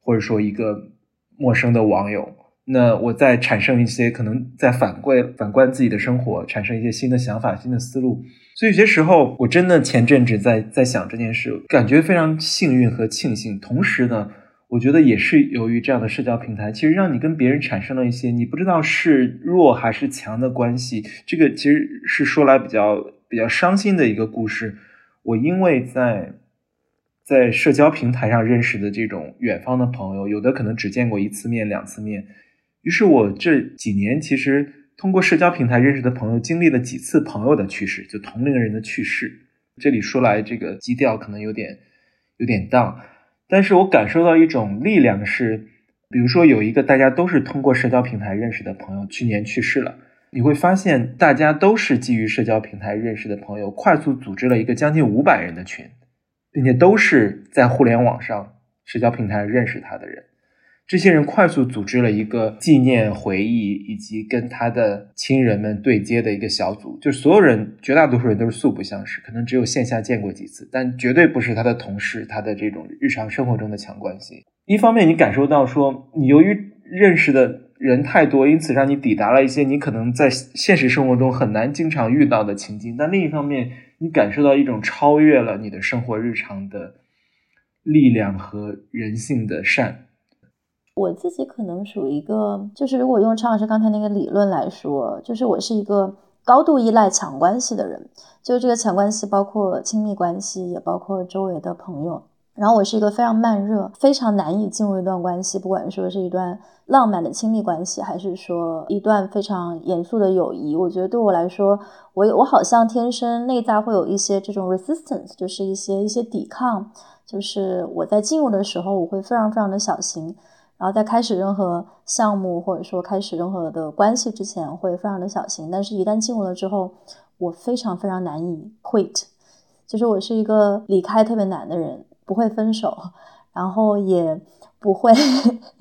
Speaker 2: 或者说一个陌生的网友。那我再产生一些可能在反观反观自己的生活，产生一些新的想法、新的思路。所以有些时候，我真的前阵子在在想这件事，感觉非常幸运和庆幸。同时呢。我觉得也是由于这样的社交平台，其实让你跟别人产生了一些你不知道是弱还是强的关系。这个其实是说来比较比较伤心的一个故事。我因为在在社交平台上认识的这种远方的朋友，有的可能只见过一次面、两次面。于是我这几年其实通过社交平台认识的朋友，经历了几次朋友的去世，就同龄人的去世。这里说来，这个基调可能有点有点荡。但是我感受到一种力量，是，比如说有一个大家都是通过社交平台认识的朋友，去年去世了。你会发现，大家都是基于社交平台认识的朋友，快速组织了一个将近五百人的群，并且都是在互联网上社交平台认识他的人。这些人快速组织了一个纪念、回忆以及跟他的亲人们对接的一个小组，就是所有人，绝大多数人都是素不相识，可能只有线下见过几次，但绝对不是他的同事，他的这种日常生活中的强关系。一方面，你感受到说，你由于认识的人太多，因此让你抵达了一些你可能在现实生活中很难经常遇到的情境；但另一方面，你感受到一种超越了你的生活日常的力量和人性的善。
Speaker 1: 我自己可能属于一个，就是如果用常老师刚才那个理论来说，就是我是一个高度依赖强关系的人，就是这个强关系包括亲密关系，也包括周围的朋友。然后我是一个非常慢热，非常难以进入一段关系，不管说是一段浪漫的亲密关系，还是说一段非常严肃的友谊。我觉得对我来说，我我好像天生内在会有一些这种 resistance，就是一些一些抵抗，就是我在进入的时候，我会非常非常的小心。然后在开始任何项目或者说开始任何的关系之前，会非常的小心。但是，一旦进入了之后，我非常非常难以 quit，就是我是一个离开特别难的人，不会分手，然后也不会，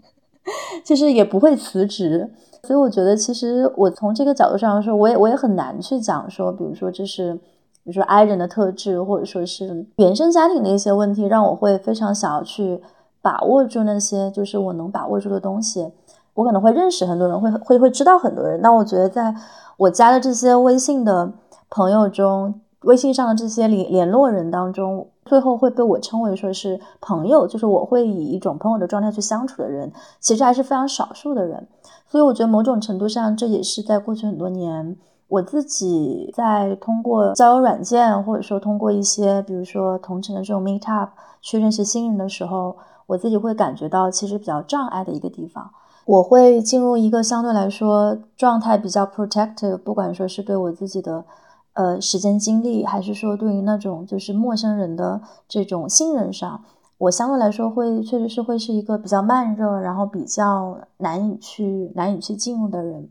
Speaker 1: 就是也不会辞职。所以，我觉得其实我从这个角度上说，我也我也很难去讲说，比如说这是，比如说 I 人的特质，或者说是原生家庭的一些问题，让我会非常想要去。把握住那些就是我能把握住的东西，我可能会认识很多人，会会会知道很多人。那我觉得，在我加的这些微信的朋友中，微信上的这些联联络人当中，最后会被我称为说是朋友，就是我会以一种朋友的状态去相处的人，其实还是非常少数的人。所以我觉得某种程度上，这也是在过去很多年，我自己在通过交友软件，或者说通过一些比如说同城的这种 meet up 去认识新人的时候。我自己会感觉到，其实比较障碍的一个地方，我会进入一个相对来说状态比较 protective，不管说是对我自己的呃时间精力，还是说对于那种就是陌生人的这种信任上，我相对来说会确实是会是一个比较慢热，然后比较难以去难以去进入的人。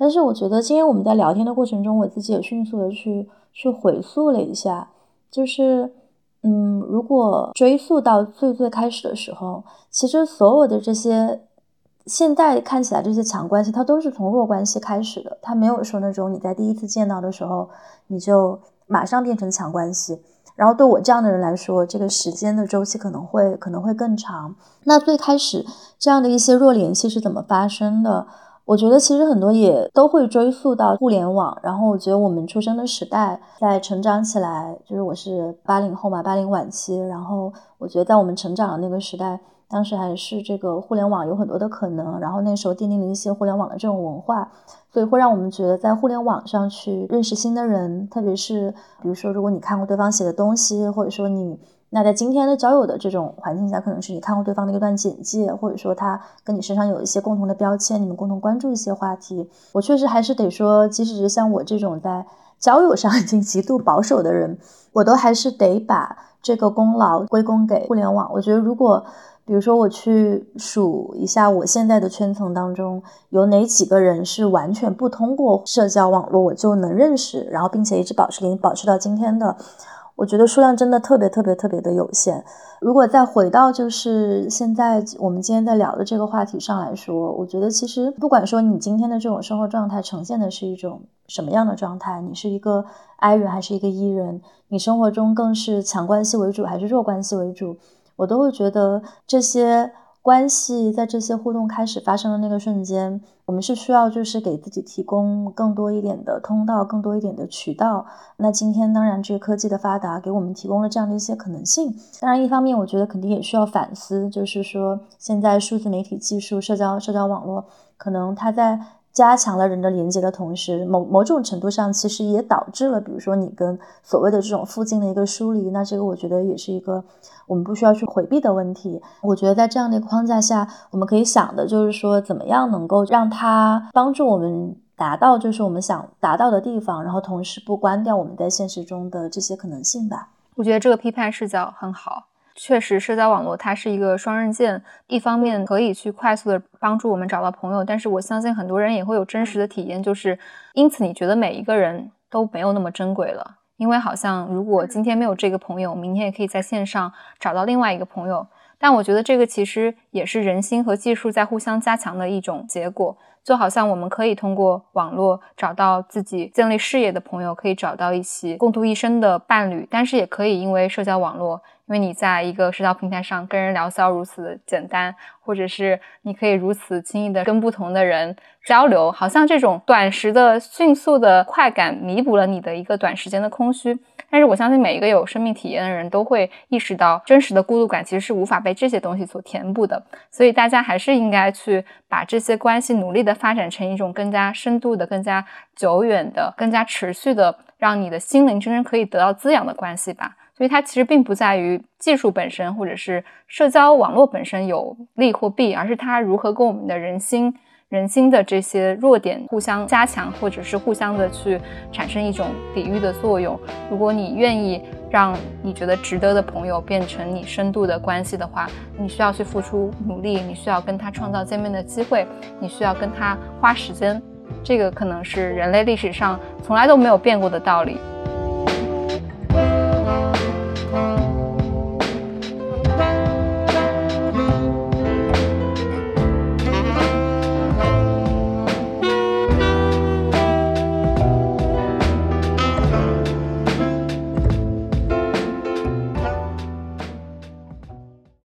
Speaker 1: 但是我觉得今天我们在聊天的过程中，我自己也迅速的去去回溯了一下，就是。嗯，如果追溯到最最开始的时候，其实所有的这些现在看起来这些强关系，它都是从弱关系开始的。它没有说那种你在第一次见到的时候，你就马上变成强关系。然后对我这样的人来说，这个时间的周期可能会可能会更长。那最开始这样的一些弱联系是怎么发生的？我觉得其实很多也都会追溯到互联网，然后我觉得我们出生的时代，在成长起来，就是我是八零后嘛，八零晚期，然后我觉得在我们成长的那个时代，当时还是这个互联网有很多的可能，然后那时候奠定了一些互联网的这种文化，所以会让我们觉得在互联网上去认识新的人，特别是比如说如果你看过对方写的东西，或者说你。那在今天的交友的这种环境下，可能是你看过对方的一段简介，或者说他跟你身上有一些共同的标签，你们共同关注一些话题。我确实还是得说，即使是像我这种在交友上已经极度保守的人，我都还是得把这个功劳归功给互联网。我觉得如果比如说，我去数一下我现在的圈层当中有哪几个人是完全不通过社交网络我就能认识，然后并且一直保持联系保持到今天的，我觉得数量真的特别特别特别的有限。如果再回到就是现在我们今天在聊的这个话题上来说，我觉得其实不管说你今天的这种生活状态呈现的是一种什么样的状态，你是一个 I 人还是一个 E 人，你生活中更是强关系为主还是弱关系为主？我都会觉得这些关系在这些互动开始发生的那个瞬间，我们是需要就是给自己提供更多一点的通道，更多一点的渠道。那今天当然这个科技的发达给我们提供了这样的一些可能性。当然一方面我觉得肯定也需要反思，就是说现在数字媒体技术、社交社交网络可能它在。加强了人的连接的同时，某某种程度上，其实也导致了，比如说你跟所谓的这种附近的一个疏离。那这个我觉得也是一个我们不需要去回避的问题。我觉得在这样的一个框架下，我们可以想的就是说，怎么样能够让它帮助我们达到就是我们想达到的地方，然后同时不关掉我们在现实中的这些可能性吧。
Speaker 3: 我觉得这个批判视角很好。确实，社交网络它是一个双刃剑，一方面可以去快速的帮助我们找到朋友，但是我相信很多人也会有真实的体验，就是因此你觉得每一个人都没有那么珍贵了，因为好像如果今天没有这个朋友，明天也可以在线上找到另外一个朋友。但我觉得这个其实也是人心和技术在互相加强的一种结果，就好像我们可以通过网络找到自己建立事业的朋友，可以找到一起共度一生的伴侣，但是也可以因为社交网络。因为你在一个社交平台上跟人聊骚如此的简单，或者是你可以如此轻易的跟不同的人交流，好像这种短时的、迅速的快感弥补了你的一个短时间的空虚。但是我相信每一个有生命体验的人都会意识到，真实的孤独感其实是无法被这些东西所填补的。所以大家还是应该去把这些关系努力的发展成一种更加深度的、更加久远的、更加持续的，让你的心灵真正可以得到滋养的关系吧。所以它其实并不在于技术本身，或者是社交网络本身有利或弊，而是它如何跟我们的人心、人心的这些弱点互相加强，或者是互相的去产生一种抵御的作用。如果你愿意让你觉得值得的朋友变成你深度的关系的话，你需要去付出努力，你需要跟他创造见面的机会，你需要跟他花时间。这个可能是人类历史上从来都没有变过的道理。